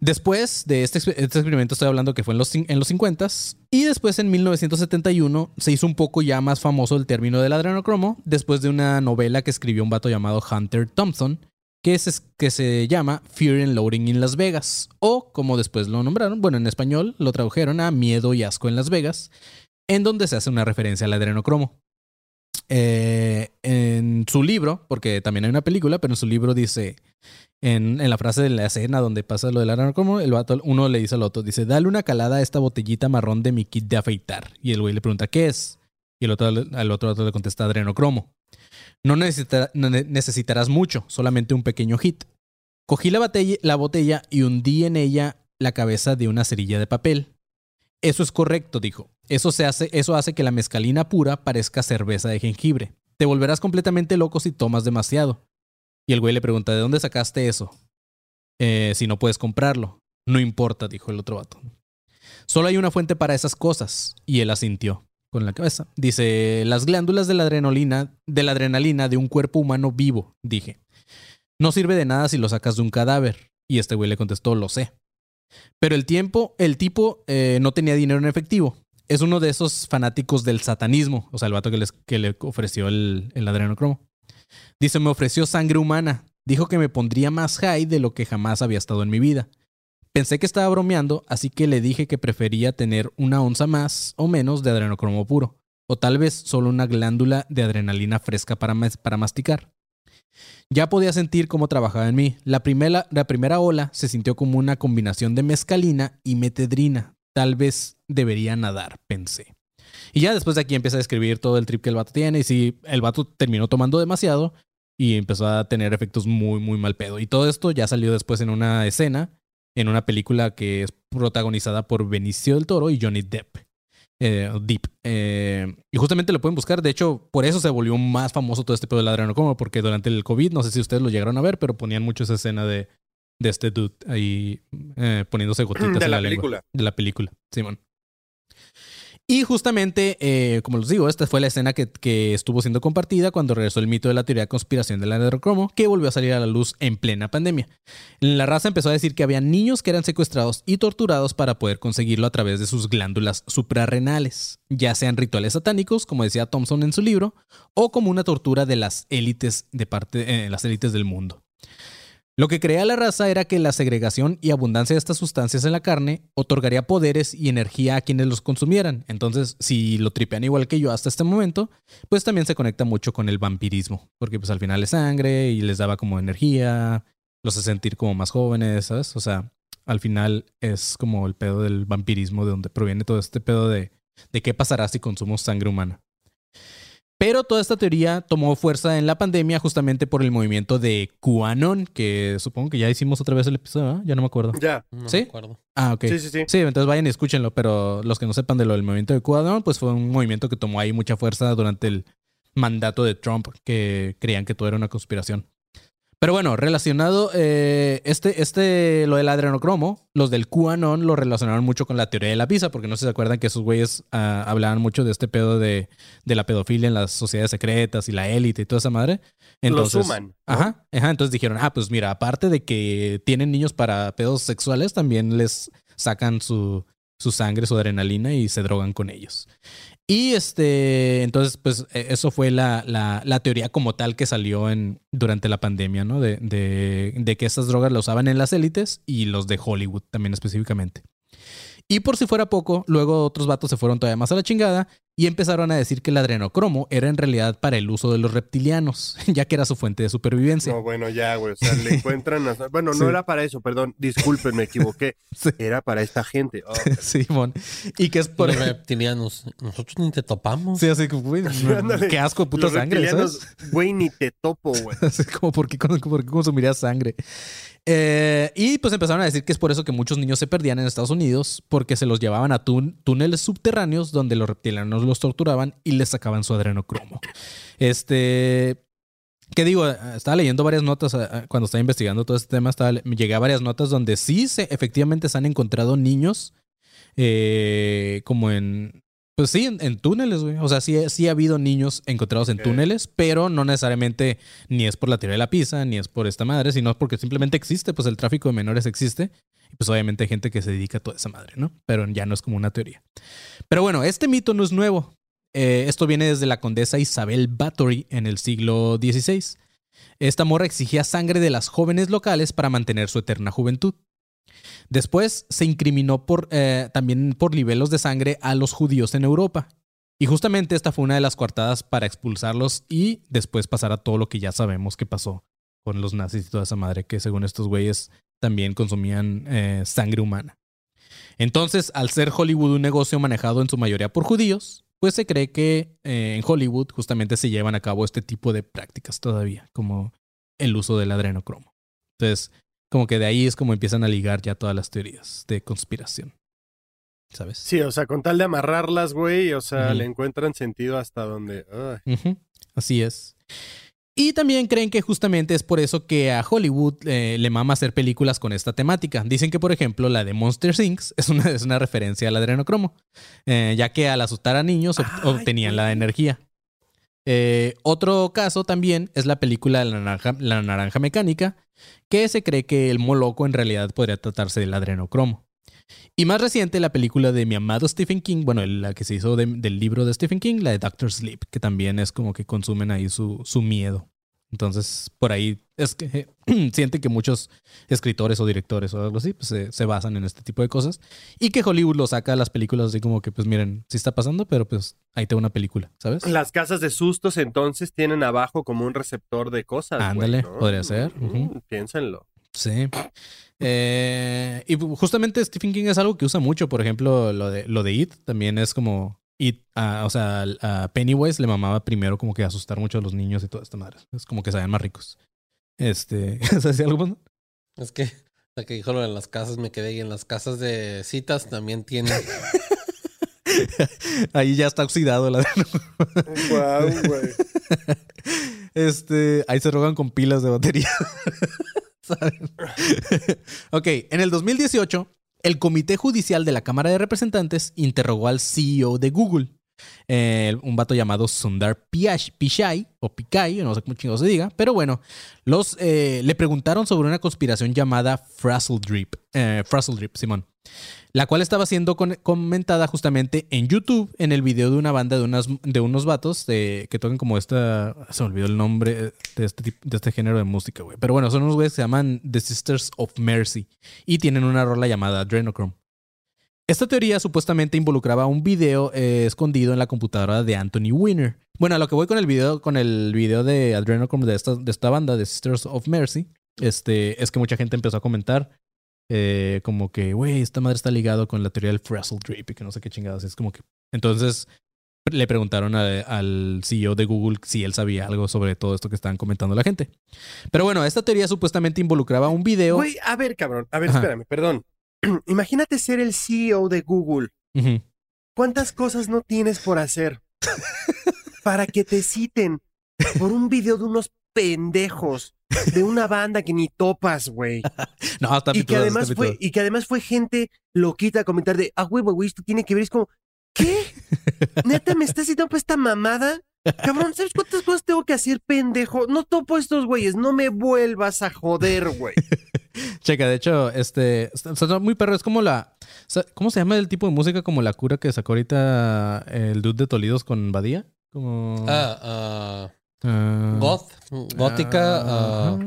Después de este, este experimento, estoy hablando que fue en los, en los 50 y después en 1971 se hizo un poco ya más famoso el término del adrenocromo después de una novela que escribió un vato llamado Hunter Thompson que, es, que se llama Fear and Loading in Las Vegas o como después lo nombraron, bueno en español lo tradujeron a Miedo y Asco en Las Vegas en donde se hace una referencia al adrenocromo. Eh, en su libro, porque también hay una película, pero en su libro dice, en, la frase de la escena donde pasa lo del adrenocromo, el vato, uno le dice al otro, dice, dale una calada a esta botellita marrón de mi kit de afeitar. Y el güey le pregunta, ¿qué es? Y el otro, al otro, vato le contesta, adrenocromo. No, no ne- necesitarás mucho, solamente un pequeño hit. Cogí la botella y hundí en ella la cabeza de una cerilla de papel. Eso es correcto, dijo. Eso, se hace, eso hace que la mezcalina pura parezca cerveza de jengibre. Te volverás completamente loco si tomas demasiado. Y el güey le pregunta, ¿de dónde sacaste eso? "Eh, si no puedes comprarlo. No importa, dijo el otro vato. Solo hay una fuente para esas cosas. Y él asintió con la cabeza. Dice, las glándulas de la adrenalina, de la adrenalina de un cuerpo humano vivo, dije. No sirve de nada si lo sacas de un cadáver. Y este güey le contestó, lo sé. Pero el tiempo, el tipo eh, no tenía dinero en efectivo. Es uno de esos fanáticos del satanismo. O sea, el vato que, les, que le ofreció el, el adrenocromo. Dice, me ofreció sangre humana. Dijo que me pondría más high de lo que jamás había estado en mi vida. Pensé que estaba bromeando, así que le dije que prefería tener una onza más o menos de adrenocromo puro. O tal vez solo una glándula de adrenalina fresca para, para masticar. Ya podía sentir cómo trabajaba en mí. La primera, la primera ola se sintió como una combinación de mescalina y metedrina. Tal vez debería nadar, pensé. Y ya después de aquí empieza a describir todo el trip que el vato tiene. Y sí, el vato terminó tomando demasiado y empezó a tener efectos muy, muy mal pedo. Y todo esto ya salió después en una escena, en una película que es protagonizada por Benicio del Toro y Johnny Depp. Eh, Deep. Eh, y justamente lo pueden buscar. De hecho, por eso se volvió más famoso todo este pedo del adrenocromo, porque durante el COVID, no sé si ustedes lo llegaron a ver, pero ponían mucho esa escena de de este dude ahí eh, poniéndose gotitas De en la la, lengua. película. De la película, Simón. Y justamente, eh, como les digo, esta fue la escena que, estuvo siendo compartida cuando regresó el mito de la teoría de conspiración del adrenocromo, que volvió a salir a la luz en plena pandemia. La raza empezó a decir que había niños que eran secuestrados y torturados para poder conseguirlo a través de sus glándulas suprarrenales, ya sean rituales satánicos, como decía Thompson en su libro, o como una tortura de las élites de parte, eh, las élites del mundo. Lo que creía la raza era que la segregación y abundancia de estas sustancias en la carne otorgaría poderes y energía a quienes los consumieran. Entonces, si lo tripean igual que yo hasta este momento, pues también se conecta mucho con el vampirismo, porque pues al final es sangre y les daba como energía, los hace sentir como más jóvenes, ¿sabes? O sea, al final es como el pedo del vampirismo, de donde proviene todo este pedo de, de qué pasará si consumo sangre humana. Pero toda esta teoría tomó fuerza en la pandemia justamente por el movimiento de QAnon, que supongo que ya hicimos otra vez el episodio, ¿verdad? Ya no me acuerdo. Ya. No ¿Sí? me acuerdo. Ah, ok. Sí, sí, sí. Sí, entonces vayan y escúchenlo, pero los que no sepan de lo del movimiento de QAnon, pues fue un movimiento que tomó ahí mucha fuerza durante el mandato de Trump, que creían que todo era una conspiración. Pero bueno, relacionado, eh, este, este, lo del adrenocromo, los del QAnon lo relacionaron mucho con la teoría de la pizza, porque no sé si se acuerdan que esos güeyes ah, hablaban mucho de este pedo de, de la pedofilia en las sociedades secretas y la élite y toda esa madre. Lo suman. Ajá, ajá. Entonces dijeron, ah, pues mira, aparte de que tienen niños para pedos sexuales, también les sacan su, su sangre, su adrenalina y se drogan con ellos. Y este, entonces, pues e- eso fue la, la, la teoría como tal que salió en, durante la pandemia, ¿no? De, de, de que estas drogas las usaban en las élites y los de Hollywood también específicamente. Y por si fuera poco, luego otros vatos se fueron todavía más a la chingada y empezaron a decir que el adrenocromo era en realidad para el uso de los reptilianos, ya que era su fuente de supervivencia. No, bueno, ya, güey. O sea, le encuentran. a- Bueno, Sí. no era para eso, perdón. Disculpen, me equivoqué. Sí. Era para esta gente. Oh, Simón. Y que es por... Los reptilianos. Nosotros ni te topamos. Sí, así como, güey, qué asco de puta los sangre, reptilianos, ¿sabes? Güey, ni te topo, güey. Así como, ¿por qué, por qué consumirías sangre? Eh, y pues empezaron a decir que es por eso que muchos niños se perdían en Estados Unidos, porque se los llevaban a tún- túneles subterráneos donde los reptilianos los torturaban y les sacaban su adrenocromo. Este. ¿Qué digo? Estaba leyendo varias notas eh, eh, cuando estaba investigando todo este tema. Estaba, llegué a varias notas donde sí se, efectivamente se han encontrado niños como en. Pues sí, en, en túneles, güey. O sea, sí, sí ha habido niños encontrados en túneles, pero no necesariamente ni es por la teoría de la pizza, ni es por esta madre, sino porque simplemente existe, pues el tráfico de menores existe. Y pues obviamente hay gente que se dedica a toda esa madre, ¿no? Pero ya no es como una teoría. Pero bueno, este mito no es nuevo. Eh, esto viene desde la condesa Isabel Bathory en el siglo XVI. Esta morra exigía sangre de las jóvenes locales para mantener su eterna juventud. Después se incriminó por, eh, también por libelos de sangre a los judíos en Europa. Y justamente esta fue una de las coartadas para expulsarlos y después pasar a todo lo que ya sabemos que pasó con los nazis y toda esa madre que según estos güeyes también consumían eh, sangre humana. Entonces, al ser Hollywood un negocio manejado en su mayoría por judíos, pues se cree que eh, en Hollywood justamente se llevan a cabo este tipo de prácticas todavía, como el uso del adrenocromo. Entonces, como que de ahí es como empiezan a ligar ya todas las teorías de conspiración. ¿Sabes? Sí, o sea, con tal de amarrarlas, güey, o sea, le encuentran sentido hasta donde. Ujú, Así es. Y también creen que justamente es por eso que a Hollywood eh, le mama hacer películas con esta temática. Dicen que, por ejemplo, la de Monster Inc. es una, es una referencia al adrenocromo, eh, ya que al asustar a niños Ay, obtenían la energía. Eh, otro caso también es la película La naranja, La naranja mecánica, que se cree que el moloco en realidad podría tratarse del adrenocromo. Y más reciente, la película de mi amado Stephen King, bueno, la que se hizo de- del libro de Stephen King, la de Doctor Sleep, que también es como que consumen ahí su, su miedo. Entonces, por ahí es que siente que muchos escritores o directores o algo así pues, se, se basan en este tipo de cosas. Y que Hollywood lo saca a las películas así como que, pues miren, sí está pasando, pero pues ahí te va una película, ¿sabes? Las casas de sustos entonces tienen abajo como un receptor de cosas. Ándale, podría ser. Piénsenlo. Sí. Eh, y justamente Stephen King es algo que usa mucho. Por ejemplo, lo de, lo de It también es como It. ah, o sea, a Pennywise le mamaba primero como que asustar mucho a los niños y toda esta madre. Es como que se vean más ricos. Este, ¿sabes algo más? Es que la que dijo lo de las casas me quedé y en las casas de citas también tiene. Ahí ya está oxidado la Guau, güey. Este, ahí se rogan con pilas de batería. ¿Saben? ok, en el 2018, el Comité Judicial de la Cámara de Representantes interrogó al CEO de Google, eh, un vato llamado Sundar Pichai, o Pichai, no sé cómo chingados se diga, pero bueno, los, eh, le preguntaron sobre una conspiración llamada Frazzle Drip, eh, Frazzle Drip, Simón, la cual estaba siendo comentada justamente en YouTube en el video de una banda de, de unos vatos que tocan como esta, se me olvidó el nombre de este, de este género de música, güey, pero bueno, son unos güeyes que se llaman The Sisters of Mercy y tienen una rola llamada Adrenochrome. Esta teoría supuestamente involucraba un video eh, escondido en la computadora de Anthony Weiner. Bueno, a lo que voy con el video, con el video de Adrenochrome de esta, de esta banda, de Sisters of Mercy, este, es que mucha gente empezó a comentar eh, como que, güey, esta madre está ligado con la teoría del Frazzle Drip y que no sé qué chingados. Es como que. Entonces le preguntaron a- al CEO de Google si él sabía algo sobre todo esto que estaban comentando la gente. Pero bueno, esta teoría supuestamente involucraba un video. Güey, a ver, cabrón. A ver, Ajá. espérame, perdón. Imagínate ser el CEO de Google. ¿Cuántas cosas no tienes por hacer? Para que te citen por un video de unos pendejos de una banda que ni topas, güey. No, está Y que además está fue, y que además fue gente loquita a comentar de, ah, huevo, güey, esto tiene que ver. Es como, ¿qué? ¿Neta me estás citando por esta mamada? Cabrón, ¿sabes cuántas cosas tengo que hacer, pendejo? No topo estos güeyes, no me vuelvas a joder, güey. Checa, de hecho, este. Está, está muy perro. Es como la. o sea, ¿Cómo se llama el tipo de música como la cura que sacó ahorita el dude de Tolidos con Badía? Como. Ah, ah, ah, goth, gótica. ah.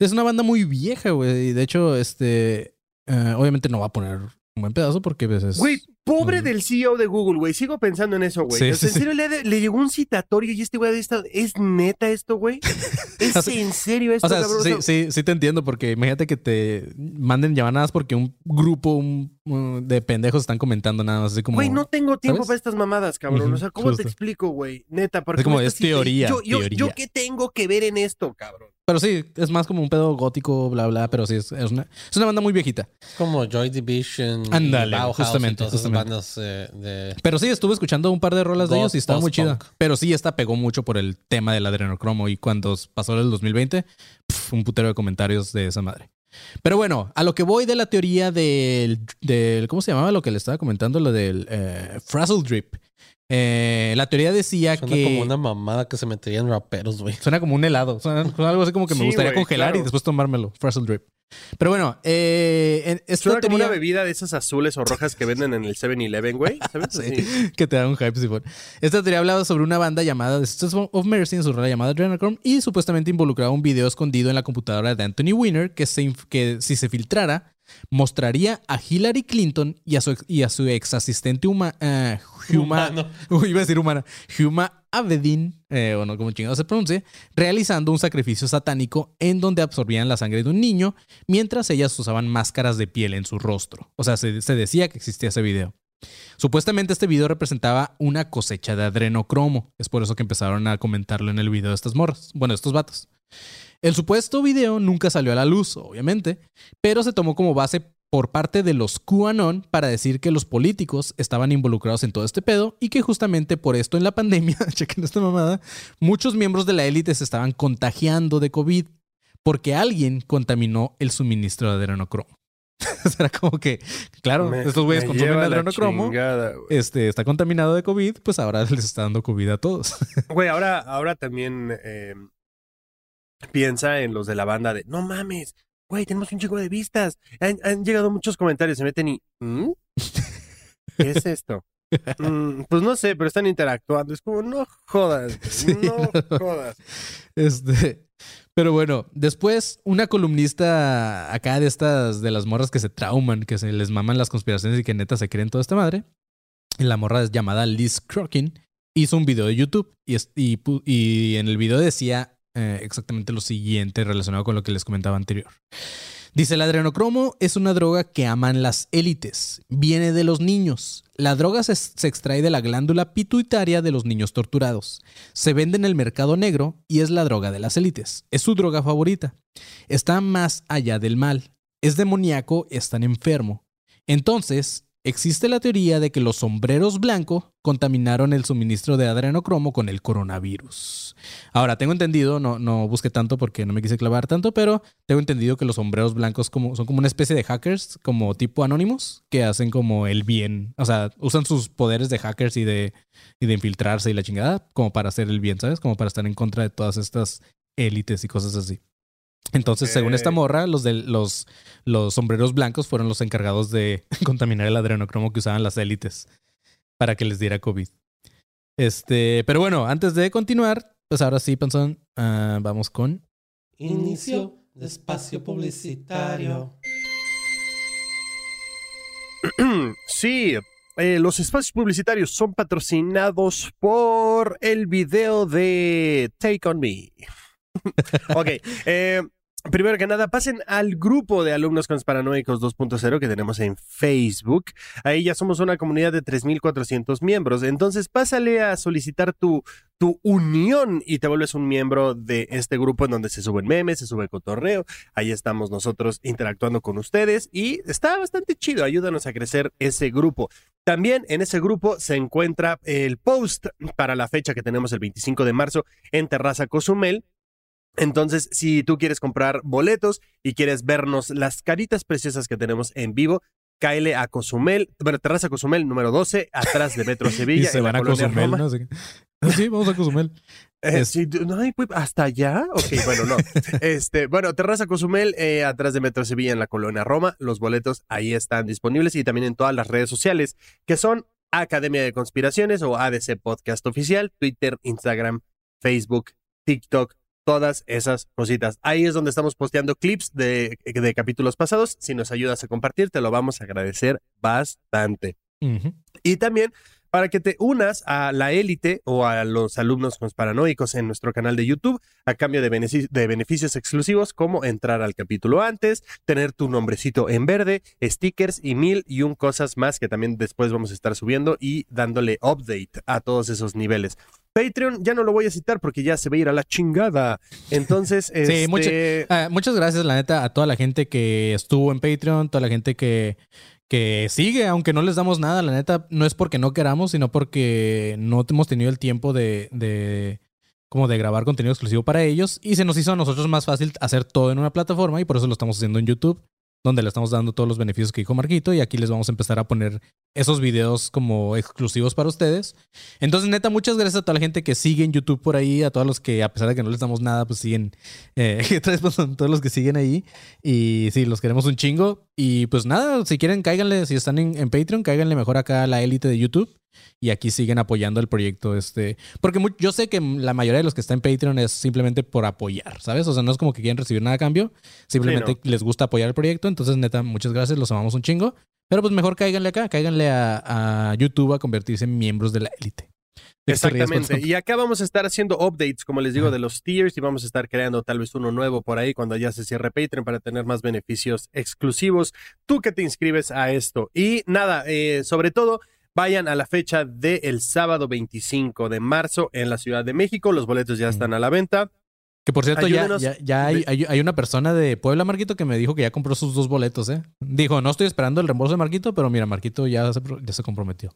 Es una banda muy vieja, güey. Y de hecho, este. eh, obviamente no va a poner un buen pedazo porque pues, es. Güey, pobre del CEO de Google, güey. Sigo pensando en eso, güey. Sí, O sea, sí, en serio, le, llegó un citatorio y este güey de esta... ¿Es neta esto, güey? ¿Es O sea, en serio esto, O sea, cabrón? O sí, sí, sí te entiendo, porque imagínate que te manden llamadas porque un grupo un- un de pendejos están comentando nada más así como. Güey, no tengo tiempo ¿sabes? para estas mamadas, cabrón. O sea, ¿cómo justo. te explico, güey? Neta, porque Es como, es teoría, Yo, yo, teoría. ¿Yo qué tengo que ver en esto, cabrón? Pero sí, es más como un pedo gótico, bla, bla, pero sí, es, es una, es una banda muy viejita. como Joy Division. y Ándale, Bauhaus justamente, Y todas esas bandas eh, de. Pero sí, estuve escuchando un par de rolas de ellos y estaba muy chida. Pero sí, esta pegó mucho por el tema del adrenocromo y cuando pasó el 2020, pf, un putero de comentarios de esa madre. Pero bueno, a lo que voy de la teoría del, del ¿cómo se llamaba lo que le estaba comentando? Lo del eh, Frazzle Drip. Eh, la teoría decía Suena que... como una mamada que se metería en raperos, güey. Suena como un helado. Suena, suena algo así como que me Sí, gustaría congelar y después tomármelo. Frazzle Drip. Pero bueno, eh, en esta Suena como una bebida de esas azules o rojas que venden en el 7-Eleven, güey. ¿Sabes? Sí, que te da un hype, Simón. Esta teoría hablaba sobre una banda llamada The Sisters of Mercy en su rola llamada Adrenochrome y supuestamente involucraba un video escondido en la computadora de Anthony Weiner que, se inf- que si se filtrara mostraría a Hillary Clinton y a su, ex- y a su ex asistente huma, eh, Huma, Humano. Iba a decir humana, Huma Abedin, eh, o no como chingado se pronuncie, realizando un sacrificio satánico en donde absorbían la sangre de un niño mientras ellas usaban máscaras de piel en su rostro. O sea, se, se decía que existía ese video. Supuestamente este video representaba una cosecha de adrenocromo. Es por eso que empezaron a comentarlo en el video de estas morras. Bueno, estos vatos. El supuesto video nunca salió a la luz, obviamente, pero se tomó como base por parte de los QAnon para decir que los políticos estaban involucrados en todo este pedo y que justamente por esto en la pandemia, chequen esta mamada, muchos miembros de la élite se estaban contagiando de COVID porque alguien contaminó el suministro de adrenocromo. Será como que, claro, Me- estos güeyes me consumen adrenocromo, chingada, este, está contaminado de COVID, pues ahora les está dando COVID a todos. Güey, ahora, ahora también eh, piensa en los de la banda de no mames, güey, tenemos un chico de vistas. Han, han llegado muchos comentarios, se meten y ¿Mm? ¿qué es esto? "Mm, pues no sé, pero están interactuando. Es como, no jodas, no jodas. Este, pero bueno, después una columnista acá de estas, de las morras que se trauman, que se les maman las conspiraciones y que neta se creen toda esta madre. La morra es llamada Liz Crokin. Hizo un video de YouTube y, y, y en el video decía eh, exactamente lo siguiente relacionado con lo que les comentaba anterior. Dice, el adrenocromo es una droga que aman las élites. Viene de los niños. La droga se, se extrae de la glándula pituitaria de los niños torturados. Se vende en el mercado negro y es la droga de las élites. Es su droga favorita. Está más allá del mal. Es demoníaco, es tan enfermo. Entonces, existe la teoría de que los sombreros blancos contaminaron el suministro de adrenocromo con el coronavirus. Ahora, tengo entendido, no, no busqué tanto porque no me quise clavar tanto, pero tengo entendido que los sombreros blancos como, son como una especie de hackers, como tipo anónimos, que hacen como el bien. O sea, usan sus poderes de hackers y de, y de infiltrarse y la chingada como para hacer el bien, ¿sabes? Como para estar en contra de todas estas élites y cosas así. Entonces, según esta morra, los, de, los, los sombreros blancos fueron los encargados de contaminar el adrenocromo que usaban las élites para que les diera COVID. Este, pero bueno, antes de continuar, pues ahora sí, Panzón, ah, vamos con... Inicio de espacio publicitario. Sí, eh, los espacios publicitarios son patrocinados por el video de Take On Me. Ok, eh, primero que nada, pasen al grupo de alumnos conspiranoicos 2.0 que tenemos en Facebook. Ahí ya somos una comunidad de 3.400 miembros. Entonces, pásale a solicitar tu, tu unión y te vuelves un miembro de este grupo en donde se suben memes, se sube cotorreo. Ahí estamos nosotros interactuando con ustedes y está bastante chido. Ayúdanos a crecer ese grupo. También en ese grupo se encuentra el post para la fecha que tenemos el 25 de marzo en Terraza Cozumel. Entonces, si tú quieres comprar boletos y quieres vernos las caritas preciosas que tenemos en vivo, cáele a Cozumel, bueno, Terraza Cozumel número 12, atrás de Metro Y Sevilla. se en la van a Cozumel. ¿no? Que- Ah, sí, vamos a Cozumel. Eh, Es- sí, no, ay, ¿Hasta allá? Ok, bueno, no. Este, bueno, Terraza Cozumel, eh, atrás de Metro Sevilla en la colonia Roma. Los boletos ahí están disponibles y también en todas las redes sociales, que son Academia de Conspiraciones o ADC Podcast Oficial, Twitter, Instagram, Facebook, TikTok, todas esas cositas. Ahí es donde estamos posteando clips de, de capítulos pasados. Si nos ayudas a compartir, te lo vamos a agradecer bastante. Y también para que te unas a la élite o a los alumnos paranoicos en nuestro canal de YouTube a cambio de, de beneficios exclusivos como entrar al capítulo antes, tener tu nombrecito en verde, stickers y mil y un cosas más que también después vamos a estar subiendo y dándole update a todos esos niveles. Patreon ya no lo voy a citar porque ya se va a ir a la chingada. Entonces, este, mucha- Ah, muchas gracias, la neta, a toda la gente que estuvo en Patreon, toda la gente que, que sigue, aunque no les damos nada, la neta, no es porque no queramos, sino porque no hemos tenido el tiempo de, de como de grabar contenido exclusivo para ellos y se nos hizo a nosotros más fácil hacer todo en una plataforma y por eso lo estamos haciendo en YouTube, donde le estamos dando todos los beneficios que dijo Marquito y aquí les vamos a empezar a poner esos videos como exclusivos para ustedes. Entonces, neta, muchas gracias a toda la gente que sigue en YouTube por ahí, a todos los que, a pesar de que no les damos nada, pues siguen, eh, son todos los que siguen ahí. Y sí, los queremos un chingo. Y pues nada, si quieren, cáiganle, si están en, en Patreon, cáiganle mejor acá a la élite de YouTube. Y aquí siguen apoyando el proyecto. Este, porque yo sé que la mayoría de los que están en Patreon es simplemente por apoyar, ¿sabes? O sea, no es como que quieren recibir nada a cambio. Simplemente Sí, les gusta apoyar el proyecto. Entonces, neta, muchas gracias, los amamos un chingo. Pero pues mejor cáiganle acá, cáiganle a, a YouTube a convertirse en miembros de la élite. ¿De qué te ríes, Exactamente. Y acá vamos a estar haciendo updates, como les digo, de los tiers y vamos a estar creando tal vez uno nuevo por ahí cuando ya se cierre Patreon para tener más beneficios exclusivos. Tú que te inscribes a esto. Y nada, eh, sobre todo, vayan a la fecha del sábado 25 de marzo en la Ciudad de México. Los boletos ya están a la venta. Que por cierto, ya, Ayúdenos. ya, ya hay, hay, hay una persona de Puebla, Marquito, que me dijo que ya compró sus dos boletos, ¿eh? Dijo, no estoy esperando el reembolso de Marquito, pero mira, Marquito ya se, ya se comprometió.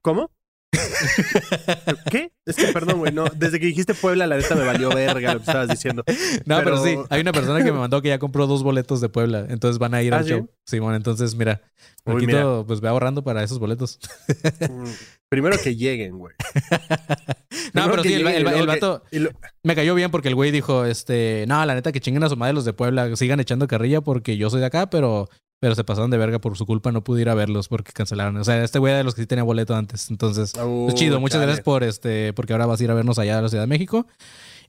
¿Cómo? ¿Qué? Es que perdón, güey, no. Desde que dijiste Puebla, la neta me valió verga lo que estabas diciendo. No, pero, Pero- sí, hay una persona que me mandó que ya compró dos boletos de Puebla, entonces van a ir ¿Ah, al sí? show. Simón, entonces mira, Uy, Marquito, pues ve ahorrando para esos boletos. Mm, Primero que lleguen, güey. No, Primero pero sí, el, lleguen el- vato lo- me cayó bien porque el güey dijo, este, no, la neta que chinguen a su madre los de Puebla, sigan echando carrilla porque yo soy de acá, pero, pero se pasaron de verga por su culpa, no pude ir a verlos porque cancelaron. O sea, este güey era de los que sí tenía boleto antes, entonces... Uh, Pues chido, muchas chale. gracias por este, porque ahora vas a ir a vernos allá a la Ciudad de México.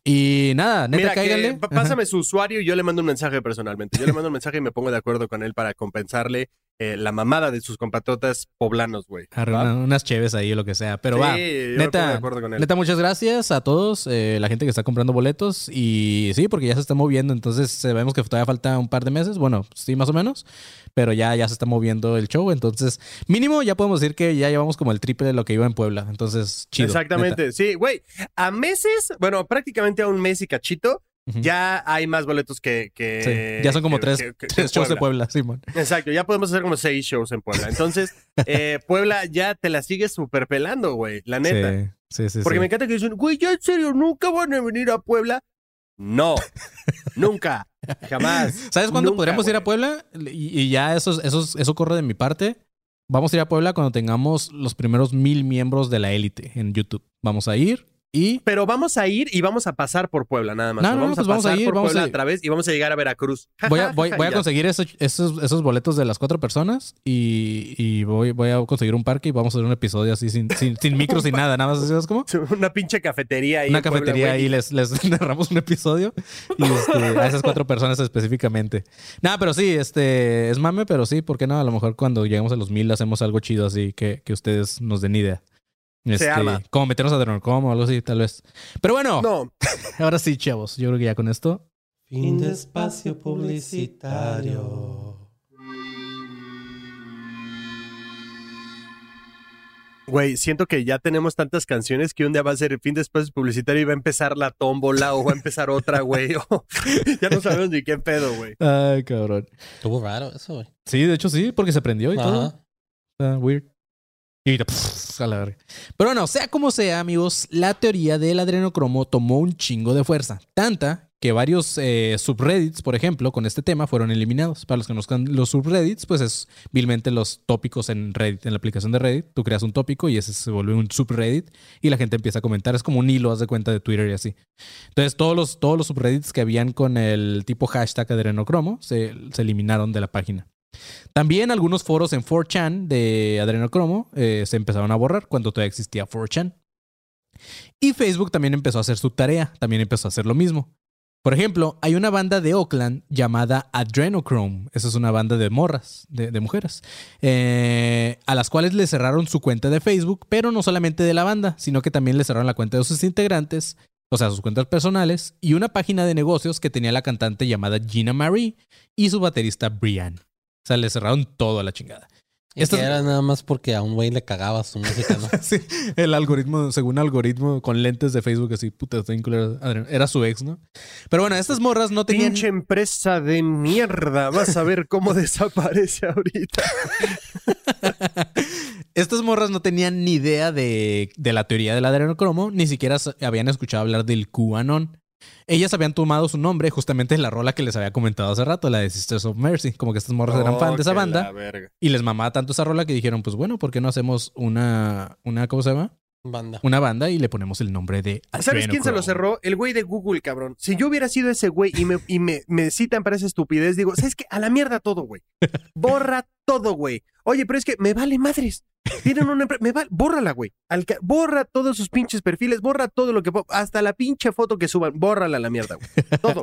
Y nada, neta, Mira, cáiganle. pásame su usuario y yo le mando un mensaje personalmente. Yo le mando un mensaje y me pongo de acuerdo con él para compensarle eh, la mamada de sus compatriotas poblanos, güey. Unas cheves ahí o lo que sea. Pero Sí, va. yo neta, de acuerdo con él. Neta, muchas gracias a todos, eh, la gente que está comprando boletos. Y sí, porque ya se está moviendo. Entonces sabemos que todavía falta un par de meses. Bueno, sí, más o menos. Pero ya, ya se está moviendo el show. Entonces, mínimo ya podemos decir que ya llevamos como el triple de lo que iba en Puebla. Entonces, chido. Exactamente, sí, güey. A meses, bueno, prácticamente a un mes y cachito, Ya hay más boletos que. que- Sí, ya son como que- tres, que- shows de Puebla. Simón. Exacto, ya podemos hacer como seis shows en Puebla. Entonces, eh, Puebla ya te la sigues super pelando, güey, la neta. Sí, sí, sí. Porque sí. me encanta que dicen, güey, ya en serio, nunca van a venir a Puebla. No, nunca, jamás. ¿Sabes cuándo Nunca, podríamos ir a. Puebla? Y, y ya eso, eso, eso corre de mi parte. Vamos a ir a Puebla cuando tengamos los primeros mil miembros de la élite en YouTube. Vamos a ir y Pero vamos a ir y vamos a pasar por Puebla, nada más. No, no, vamos no, pues a vamos a pasar ir, por vamos Puebla a ir. otra vez y vamos a llegar a Veracruz. voy a, voy, voy a Ya. conseguir esos, esos, esos boletos de las cuatro personas y, y voy, voy a conseguir un parque y vamos a hacer un episodio así sin, sin, sin micro, sin nada, nada más, ¿sabes cómo? Una pinche cafetería ahí. Una cafetería ahí les, les narramos un episodio y este, a esas cuatro personas específicamente. Nada, pero sí, este es mame, pero sí, ¿por qué no? A lo mejor cuando lleguemos a los mil hacemos algo chido así que, que ustedes nos den idea. Este, arma. como meternos a Adrenocom o algo así, tal vez. Pero bueno, No, ahora sí, chavos. Yo creo que ya con esto. Fin de espacio publicitario. güey, siento que ya tenemos tantas canciones que un día va a ser el fin de espacio publicitario y va a empezar la tómbola o va a empezar otra, güey. ya no sabemos ni qué pedo, güey. Ay, cabrón. Estuvo raro eso, güey. Sí, de hecho sí, porque se prendió y todo. Ajá. Está weird. Y ahorita, pff, a la verga. Pero bueno, sea como sea, amigos, la teoría del adrenocromo tomó un chingo de fuerza. Tanta que varios eh, subreddits, por ejemplo, con este tema fueron eliminados. Para los que conozcan los subreddits, pues es vilmente los tópicos en Reddit, en la aplicación de Reddit. Tú creas un tópico y ese se vuelve un subreddit y la gente empieza a comentar. Es como un hilo, haz de cuenta de Twitter y así. Entonces, todos los, todos los subreddits que habían con el tipo hashtag adrenocromo se, se eliminaron de la página. También algunos foros en 4chan de adrenocromo eh, se empezaron a borrar cuando todavía existía 4chan. Y Facebook también empezó a hacer su tarea, también empezó a hacer lo mismo. Por ejemplo, hay una banda de Oakland llamada Adrenochrome. Esa es una banda de morras, de, mujeres, eh, a las cuales le cerraron su cuenta de Facebook, pero no solamente de la banda, sino que también le cerraron la cuenta de sus integrantes, o sea, sus cuentas personales, y una página de negocios que tenía la cantante llamada Gina Marie y su baterista Brian. O sea, le cerraron todo a la chingada. Y Estas- que era nada más porque a un güey le cagaba su música, ¿no? Sí, el algoritmo, según algoritmo con lentes de Facebook, así, puta. Era su ex, ¿no? Pero bueno, estas morras no tenían. Pinche empresa de mierda. Vas a ver cómo desaparece ahorita. Estas morras no tenían ni idea de, de la teoría del adrenocromo, ni siquiera habían escuchado hablar del QAnon. Ellas habían tomado su nombre justamente de la rola que les había comentado hace rato, la de Sisters of Mercy. Como que estas morras eran fan de esa Oh, banda. Y les mamaba tanto esa rola que dijeron, pues bueno, ¿por qué no hacemos una, una ¿cómo se llama? Banda. Una banda y le ponemos el nombre de ¿Sabes quién se lo cerró? El güey de Google, cabrón. Si yo hubiera sido ese güey y me, y me, me citan para esa estupidez, digo, ¿sabes qué? A la mierda todo, güey. Borra todo, güey. Oye, pero es que me vale madres. Tienen una me vale, bórrala, güey. Al ca- Borra todos sus pinches perfiles, borra todo lo que hasta la pinche foto que suban, bórrala a la mierda, güey. Todo.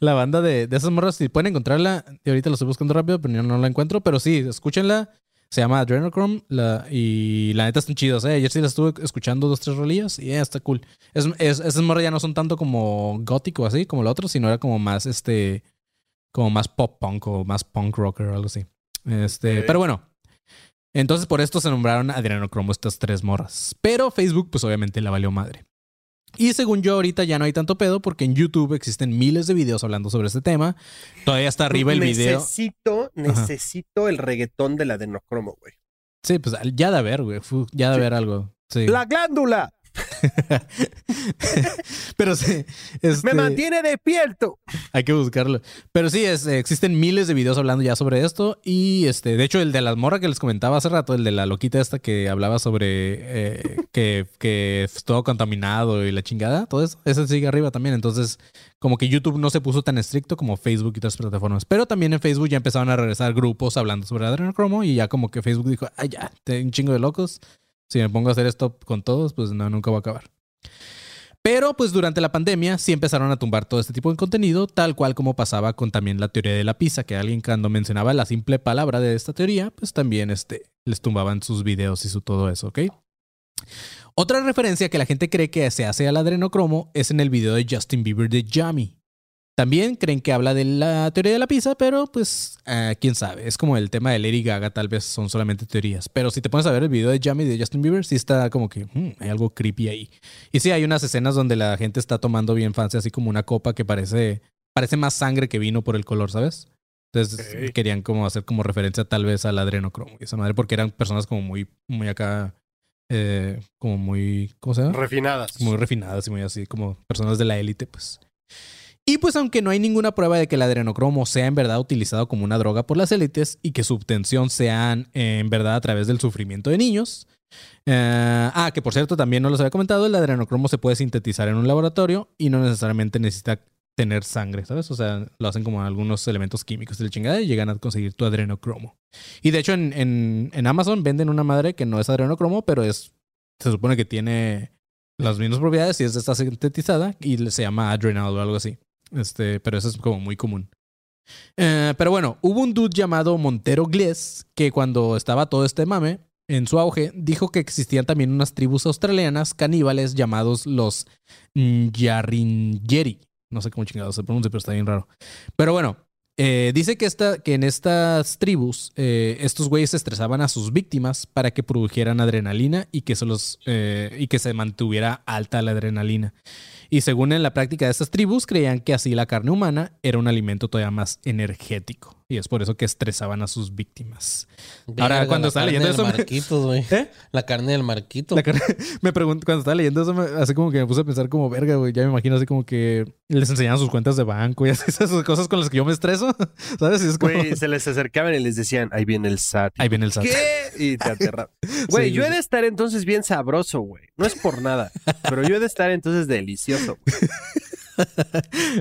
La banda de, de esas morras, si pueden encontrarla, y ahorita lo estoy buscando rápido, pero yo no la encuentro, pero sí, escúchenla. Se llama Adrenochrome la, y la neta están chidos, ¿eh? Ayer sí la estuve escuchando dos, tres rolillas y eh, está cool. Es, es- esas morras ya no son tanto como gótico así, como la otra, sino era como más, este, como más pop punk o más punk rocker o algo así. Este, pero bueno. Entonces por esto se nombraron Adrenochrome estas tres morras. Pero Facebook pues obviamente la valió madre. Y según yo, ahorita ya no hay tanto pedo porque en YouTube existen miles de videos hablando sobre este tema. Todavía está arriba el video. Necesito, necesito el reggaetón del adenocromo, güey. Sí, pues ya de haber, güey. Ya de Sí. haber algo. Sí. La glándula Pero sí. este, me mantiene despierto. Hay que buscarlo. Pero sí, es, existen miles de videos hablando ya sobre esto. Y este, de hecho, el de la morra que les comentaba hace rato, el de la loquita esta que hablaba sobre eh, que, que es todo contaminado y la chingada, todo eso, ese sigue arriba también. Entonces, como que YouTube no se puso tan estricto como Facebook y otras plataformas. Pero también en Facebook ya empezaron a regresar grupos hablando sobre adrenocromo y ya como que Facebook dijo, ay, ya, te- un chingo de locos. Si me pongo a hacer esto con todos, pues no, nunca va a acabar. Pero pues durante la pandemia sí empezaron a tumbar todo este tipo de contenido, tal cual como pasaba con también la teoría de la pizza, que alguien cuando mencionaba la simple palabra de esta teoría, pues también este, les tumbaban sus videos y su todo eso, ¿ok? Otra referencia que la gente cree que se hace al adrenocromo es en el video de Justin Bieber de Yummy. También creen que habla de la teoría de la pizza, pero pues ah, quién sabe. Es como el tema de Lady Gaga, tal vez son solamente teorías. Pero si te pones a ver el video de Jamie de Justin Bieber, sí está como que hmm, hay algo creepy ahí. Y sí, hay unas escenas donde la gente está tomando bien fancy, así como una copa que parece, parece más sangre que vino por el color, ¿sabes? Entonces querían como hacer como referencia tal vez al adrenocromo y esa madre, porque eran personas como muy, muy acá, eh, como muy, ¿cómo se llama? Refinadas. muy refinadas y muy así, como personas de la élite, pues. Y pues aunque no hay ninguna prueba de que el adrenocromo sea en verdad utilizado como una droga por las élites y que su obtención sea eh, en verdad a través del sufrimiento de niños. eh, ah, que por cierto también no los había comentado, el adrenocromo se puede sintetizar en un laboratorio y no necesariamente necesita tener sangre, ¿sabes? O sea, lo hacen como algunos elementos químicos de la chingada y llegan a conseguir tu adrenocromo. Y de hecho en, en, en Amazon venden una madre que no es adrenocromo, pero es, se supone que tiene las mismas propiedades y es está sintetizada y se llama adrenal o algo así. Este, pero eso es como muy común. Eh, pero bueno, hubo un dude llamado Montero Glés que cuando estaba todo este mame en su auge dijo que existían también unas tribus australianas caníbales llamados los Yarringeri. No sé cómo chingados se pronuncia, pero está bien raro. Pero bueno, eh, dice que, que en estas tribus eh, estos güeyes estresaban a sus víctimas para que produjeran adrenalina y que, se los, y que se mantuviera alta la adrenalina. Y según en la práctica de estas tribus, creían que así la carne humana era un alimento todavía más energético. Y es por eso que estresaban a sus víctimas. Ahora, cuando estaba leyendo eso, me-. ¿Eh? La carne del marquito. La carne- me pregunto, cuando estaba leyendo eso, me- así como que me puse a pensar como, verga, güey, ya me imagino así como que les enseñaban sus cuentas de banco y así, esas cosas con las que yo me estreso, ¿sabes? Y es como, Güey, se les acercaban y les decían, ahí viene el SAT. ahí viene el SAT. ¿Qué? Y te aterra. Güey, Sí, yo he de estar entonces bien sabroso, güey. No es por nada, pero yo he de estar entonces delicioso. güey.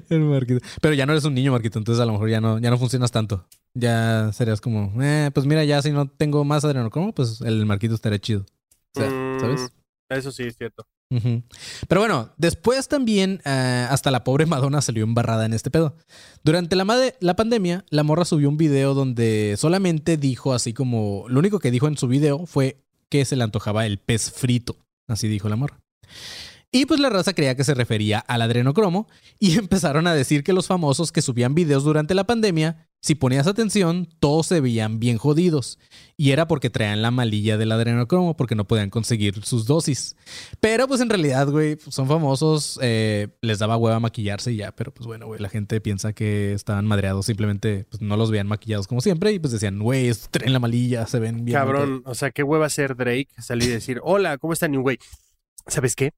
El Marquito. Pero ya no eres un niño, Marquito, entonces a lo mejor ya no, ya no funcionas tanto. Ya serías como, eh, pues mira, ya si no tengo más adrenocromo, pues el Marquito estaría chido. O sea, Mm, ¿sabes? Eso sí es cierto. Pero bueno, después también eh, hasta la pobre Madonna salió embarrada en este pedo. Durante la, la pandemia, la morra subió un video donde solamente dijo así como, lo único que dijo en su video fue que se le antojaba el pez frito. Así dijo la morra. Y pues la raza creía que se refería al adrenocromo y empezaron a decir que los famosos que subían videos durante la pandemia, si ponías atención, todos se veían bien jodidos. Y era porque traían la malilla del adrenocromo porque no podían conseguir sus dosis. Pero pues en realidad, güey, son famosos, eh, les daba hueva maquillarse y ya, pero pues bueno, güey, la gente piensa que estaban madreados, simplemente pues no los veían maquillados como siempre y pues decían, güey, traen la malilla, se ven bien. Cabrón, o sea, qué hueva ser Drake salir y decir, hola, ¿cómo están? Y güey, ¿sabes qué?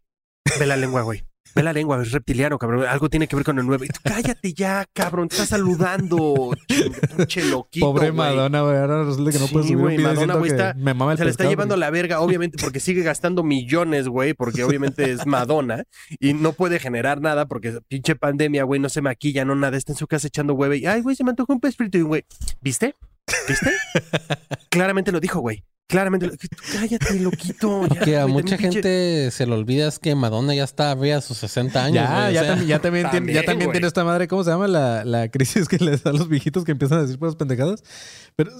Ve la lengua, güey. Ve la lengua, es reptiliano, cabrón. Algo tiene que ver con el nuevo. Y tú, cállate ya, cabrón. Te estás saludando. Pinche loquito. Pobre güey. Madonna, güey, ahora resulta que no Sí, puede subir güey, un video Madonna, güey, está- me mama el Se le está llevando la verga, obviamente, porque sigue gastando millones, güey, porque obviamente es Madonna y no puede generar nada porque pinche pandemia, güey, no se maquilla, no nada, está en su casa echando hueve y, ay, güey, se me antojó un pez frito y un güey, ¿viste? ¿Viste? Claramente lo dijo, güey. Claramente Cállate, loquito. ya, Que a güey, mucha pinche- gente se le olvida es que Madonna ya está arriba de sus 60 años. Ya, güey, o ya, sea, también, ya también, tiene, ya también, tiene esta madre, ¿cómo se llama? La, la crisis que les da a los viejitos que empiezan a decir puras pendejadas. Pero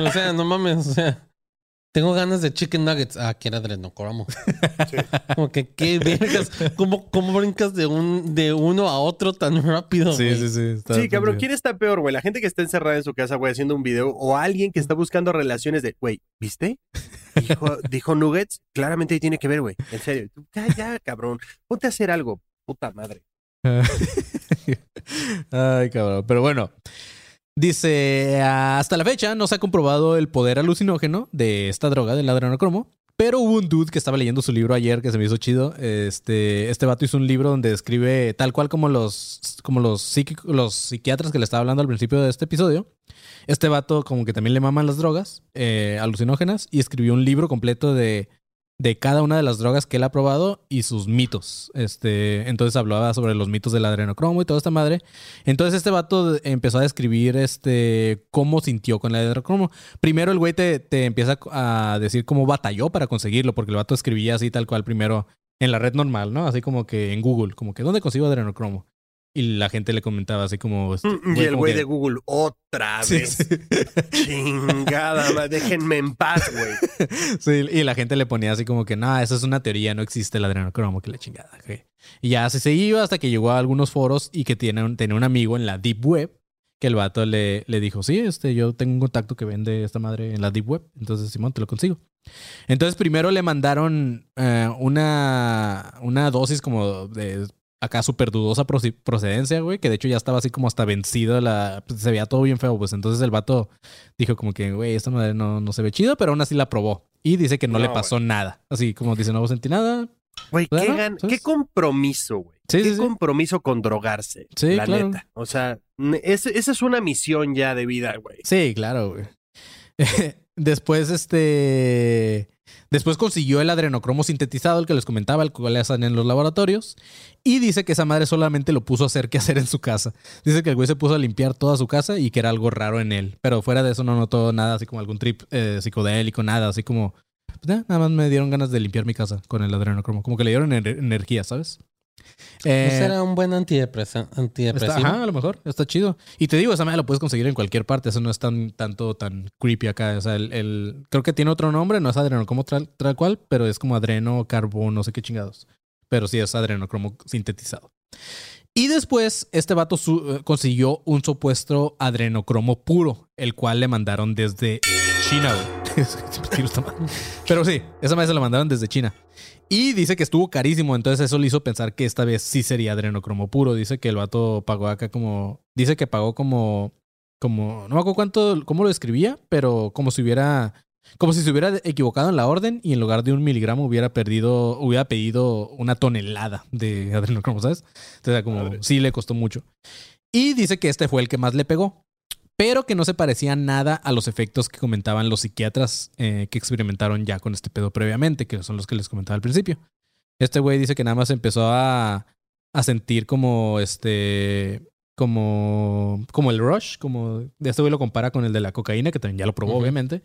O sea, no mames, o sea. Tengo ganas de chicken nuggets. Ah, quiero adrenocromo. Como que qué vergas. ¿Cómo, cómo brincas de un de uno a otro tan rápido? sí, sí, sí. está Sí, cabrón. ¿quién está peor, güey? La gente que está encerrada en su casa, güey, haciendo un video o alguien que está buscando relaciones de, güey, ¿viste? Dijo, dijo Nuggets, claramente ahí tiene que ver, güey. En serio. Ya, ya, cabrón. Ponte a hacer algo, puta madre. Ay, cabrón. Pero bueno. Dice, hasta la fecha no se ha comprobado el poder alucinógeno de esta droga, del adrenocromo. Pero hubo un dude que estaba leyendo su libro ayer que se me hizo chido. Este, este vato hizo un libro donde describe tal cual como los, como los, los psiquiatras que le estaba hablando al principio de este episodio. Este vato como que también le maman las drogas eh, alucinógenas y escribió un libro completo de, de cada una de las drogas que él ha probado y sus mitos. Este, entonces hablaba sobre los mitos del adrenocromo y toda esta madre. Entonces este vato empezó a describir este, cómo sintió con el adrenocromo. Primero el güey te, te empieza a decir cómo batalló para conseguirlo, porque el vato escribía así tal cual primero en la red normal, ¿no? Así como que en Google, como que ¿dónde consigo adrenocromo? Y la gente le comentaba así como... este, Mm, Y el güey de Google, otra vez. sí. Chingada, déjenme en paz, güey. Sí, y la gente le ponía así como que, no, eso es una teoría, no existe el adrenocromo, que la chingada. güey". Y ya así se iba hasta que llegó a algunos foros y que tiene un, tenía un amigo en la Deep Web que el vato le, le dijo, sí, este, yo tengo un contacto que vende esta madre en la Deep Web, entonces Simón, te lo consigo. Entonces primero le mandaron eh, una, una dosis como de acá súper dudosa procedencia, güey, que de hecho ya estaba así como hasta vencido, la, pues, se veía todo bien feo, pues entonces el vato dijo como que, güey, esta madre no, no se ve chido, pero aún así la probó. Y dice que no, No, le pasó nada. Así como dice, no sentí nada. Güey, qué, Claro, gan- ¿sabes? qué compromiso, güey. Sí, qué sí, sí. compromiso con drogarse. Sí, la claro. neta. O sea, es- esa es una misión ya de vida, güey. Sí, claro, güey. Después, este. Después consiguió el adrenocromo sintetizado, el que les comentaba, el cual hacen en los laboratorios. Y dice que esa madre solamente lo puso a hacer que hacer en su casa. Dice que el güey se puso a limpiar toda su casa y que era algo raro en él. Pero fuera de eso no notó nada, así como algún trip eh, psicodélico, nada, así como. pues, nada más me dieron ganas de limpiar mi casa con el adrenocromo. Como que le dieron ener- energía, ¿sabes? Eh, Ese era un buen antidepresa- Está- antidepresivo. ajá, a lo mejor, está chido. Y te digo, esa madre la puedes conseguir en cualquier parte, eso no es tan tanto tan creepy acá. O sea, el, el- creo que tiene otro nombre, no es adrenocromo tal, tal cual, pero es como adreno, carbón, no sé qué chingados. Pero sí es adrenocromo sintetizado. Y después, este vato su- eh, consiguió un supuesto adrenocromo puro, el cual le mandaron desde China, güey. Pero sí, esa madre se la mandaron desde China. Y dice que estuvo carísimo, entonces eso le hizo pensar que esta vez sí sería adrenocromo puro. Dice que el vato pagó acá como. Dice que pagó como. como. No me acuerdo cuánto. cómo lo escribía, pero como si hubiera. Como si se hubiera equivocado en la orden y en lugar de un miligramo hubiera perdido. hubiera pedido una tonelada de adrenocromo, ¿sabes? Entonces, como Madre. sí le costó mucho. Y dice que este fue el que más le pegó. Pero que no se parecía nada a los efectos que comentaban los psiquiatras eh, que experimentaron ya con este pedo previamente, que son los que les comentaba al principio. Este güey dice que nada más empezó a, a sentir como este. Como, como el rush, como este güey lo compara con el de la cocaína, que también ya lo probó, obviamente.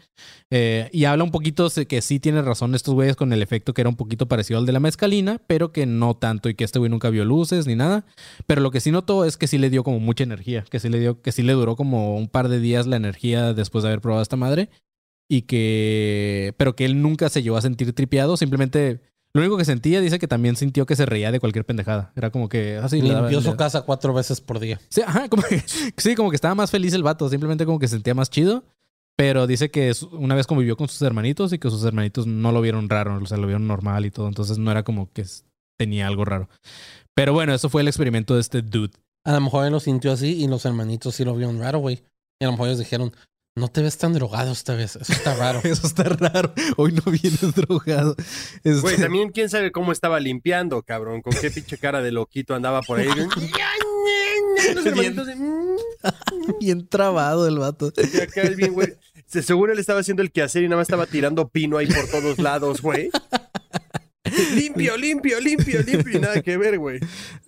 Eh, y habla un poquito de que sí tiene razón estos güeyes con el efecto que era un poquito parecido al de la mezcalina, pero que no tanto y que este güey nunca vio luces ni nada. Pero lo que sí notó es que sí le dio como mucha energía, que sí le dio, que sí le duró como un par de días la energía después de haber probado esta madre. Y que. Pero que él nunca se llegó a sentir tripeado. Simplemente. Lo único que sentía, dice que también sintió que se reía de cualquier pendejada. Era como que así daba- Limpió su casa cuatro veces por día. Sí, ajá, como que, sí, como que estaba más feliz el vato, simplemente como que se sentía más chido. Pero dice que una vez convivió con sus hermanitos y que sus hermanitos no lo vieron raro, o sea, lo vieron normal y todo. Entonces no era como que tenía algo raro. Pero bueno, eso fue el experimento de este dude. A lo mejor él lo sintió así y los hermanitos sí lo vieron raro, güey. Y a lo mejor ellos dijeron, no te ves tan drogado esta vez. Eso está raro. Eso está raro. Hoy no vienes drogado. Este, Güey, también quién sabe cómo estaba limpiando, cabrón. Con qué pinche cara de loquito andaba por ahí. "Mm", bien trabado el vato. y acá el bien, güey. Se- Seguro él estaba haciendo el quehacer y nada más estaba tirando pino ahí por todos lados, güey. Limpio, limpio, limpio, limpio. Y nada que ver, güey.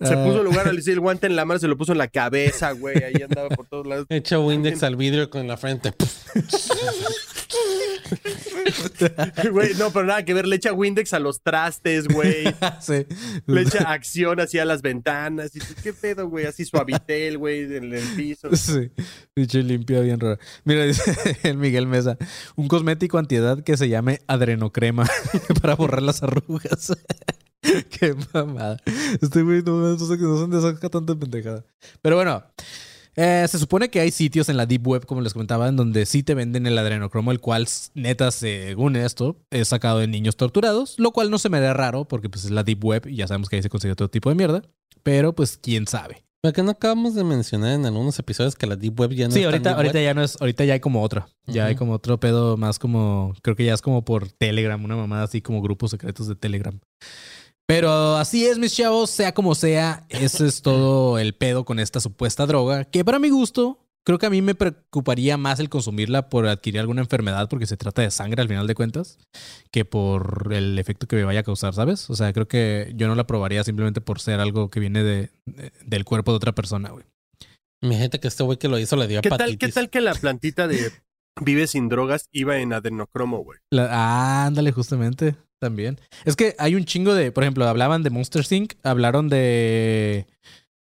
Se Ah. puso lugar al el guante en la mano, se lo puso en la cabeza, güey. Ahí andaba por todos lados. Echa Windex al vidrio con la frente. Güey, no, pero nada que ver. Le echa Windex a los trastes, güey. sí. Le echa acción así a las ventanas. Y ¿qué pedo, güey? Así suavitel, güey, en el piso. Sí, dicho limpia bien raro. Mira, dice el Miguel Mesa, un cosmético antiedad que se llame adrenocrema para borrar las arrugas. Qué mamada. Este güey no, no no sé dónde saca tanta pendejada. Pero bueno, eh, se supone que hay sitios en la Deep Web, como les comentaba, en donde sí te venden el adrenocromo, el cual, neta, según esto, es sacado de niños torturados, lo cual no se me da raro porque pues es la Deep Web y ya sabemos que ahí se consigue todo tipo de mierda. Pero pues quién sabe. Pero que no acabamos de mencionar en algunos episodios que la Deep Web ya no sí, es ahorita, ahorita Web. ya no es, ahorita ya hay como otra. Ya hay como otro pedo más como, creo que ya es como por Telegram, una mamada así como grupos secretos de Telegram. Pero así es, mis chavos, sea como sea, ese es todo el pedo con esta supuesta droga, que para mi gusto, creo que a mí me preocuparía más el consumirla por adquirir alguna enfermedad, porque se trata de sangre al final de cuentas, que por el efecto que me vaya a causar, ¿sabes? O sea, creo que yo no la probaría simplemente por ser algo que viene de, de- del cuerpo de otra persona, güey. Mi gente que este güey que lo hizo le dio ¿Qué tal. ¿Qué tal que la plantita de Vive sin drogas iba en adenocromo, güey? La- ah, ándale, justamente. También. Es que hay un chingo de, por ejemplo, hablaban de Monster Inc., hablaron de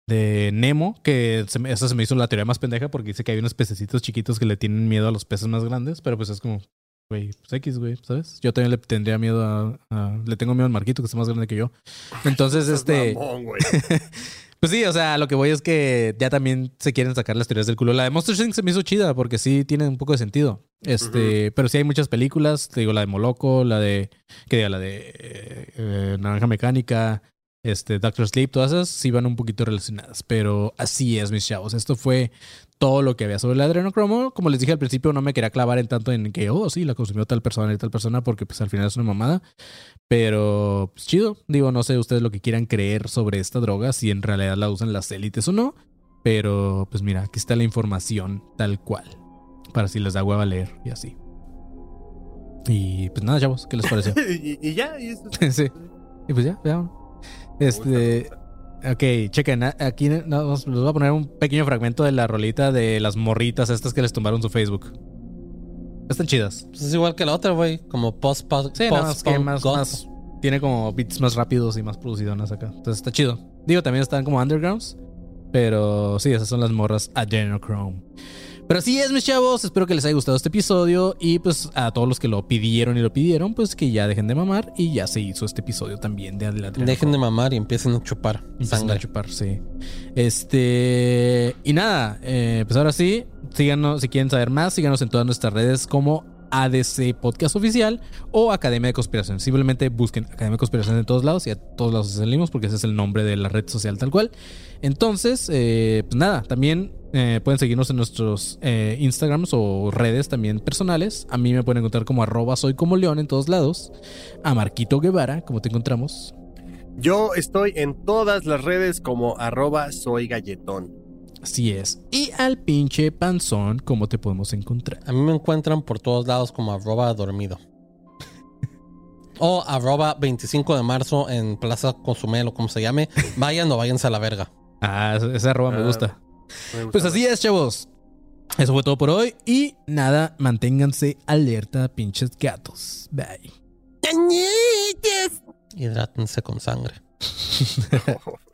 de Nemo, que se me- esa se me hizo la teoría más pendeja porque dice que hay unos pececitos chiquitos que le tienen miedo a los peces más grandes, pero pues es como, güey, pues X, güey, ¿sabes? Yo también le tendría miedo a, a- Le tengo miedo al Marquito, que está más grande que yo. Entonces, este... mamón. Pues sí, o sea, lo que voy es que ya también se quieren sacar las teorías del culo. La de Monster Inc. se me hizo chida porque sí tiene un poco de sentido. Este, pero sí hay muchas películas, te digo, la de Moloco, la de, que diga, la de eh, Naranja Mecánica, este, Doctor Sleep, todas esas sí van un poquito relacionadas. Pero así es, mis chavos. Esto fue todo lo que había sobre el adrenocromo. Como les dije al principio, no me quería clavar en tanto en que, oh, sí, la consumió tal persona y tal persona, porque pues al final es una mamada. Pero, pues chido. Digo, no sé ustedes lo que quieran creer sobre esta droga, si en realidad la usan las élites o no. Pero, pues mira, aquí está la información tal cual. Para si les da hueva leer y así. Y pues nada, chavos, ¿qué les pareció? y, y ya, y eso. sí. Y pues ya, vean. Este. Ok, chequen, a- aquí no, os- les voy a poner un pequeño fragmento de la rolita de las morritas estas que les tumbaron su Facebook. Están chidas. Pues es igual que la otra, güey. Como post post Sí, nada más que más, más- tiene como beats más rápidos y más producidonas acá. Entonces está chido. Digo, también están como undergrounds. Pero sí, esas son las morras Adrenochrome. Pero así es, mis chavos. Espero que les haya gustado este episodio. Y pues a todos los que lo pidieron y lo pidieron, pues que ya dejen de mamar. Y ya se hizo este episodio también de Adrenochrome. Dejen de mamar y empiecen a chupar Empiezan a chupar, sí. Este. Y nada, eh, pues ahora sí, síganos si quieren saber más, síganos en todas nuestras redes como ADC Podcast Oficial o Academia de Conspiración. Simplemente busquen Academia de Conspiración en todos lados y a todos lados salimos porque ese es el nombre de la red social tal cual. Entonces, eh, pues nada, también eh, pueden seguirnos en nuestros eh, Instagrams o redes también personales. A mí me pueden encontrar como arroba soy como león en todos lados. A Marquito Guevara, como te encontramos. Yo estoy en todas las redes como arroba soy galletón. Así es. Y al pinche panzón, ¿cómo te podemos encontrar? A mí me encuentran por todos lados como arroba dormido. o arroba 25 de marzo en Plaza Consumel o como se llame. Vayan o váyanse a la verga. Ah, ese- ese arroba me Ah, gusta. Me gusta Pues así es, chavos. Eso fue todo por hoy. Y nada, manténganse alerta, pinches gatos. Bye. Hidrátense con sangre.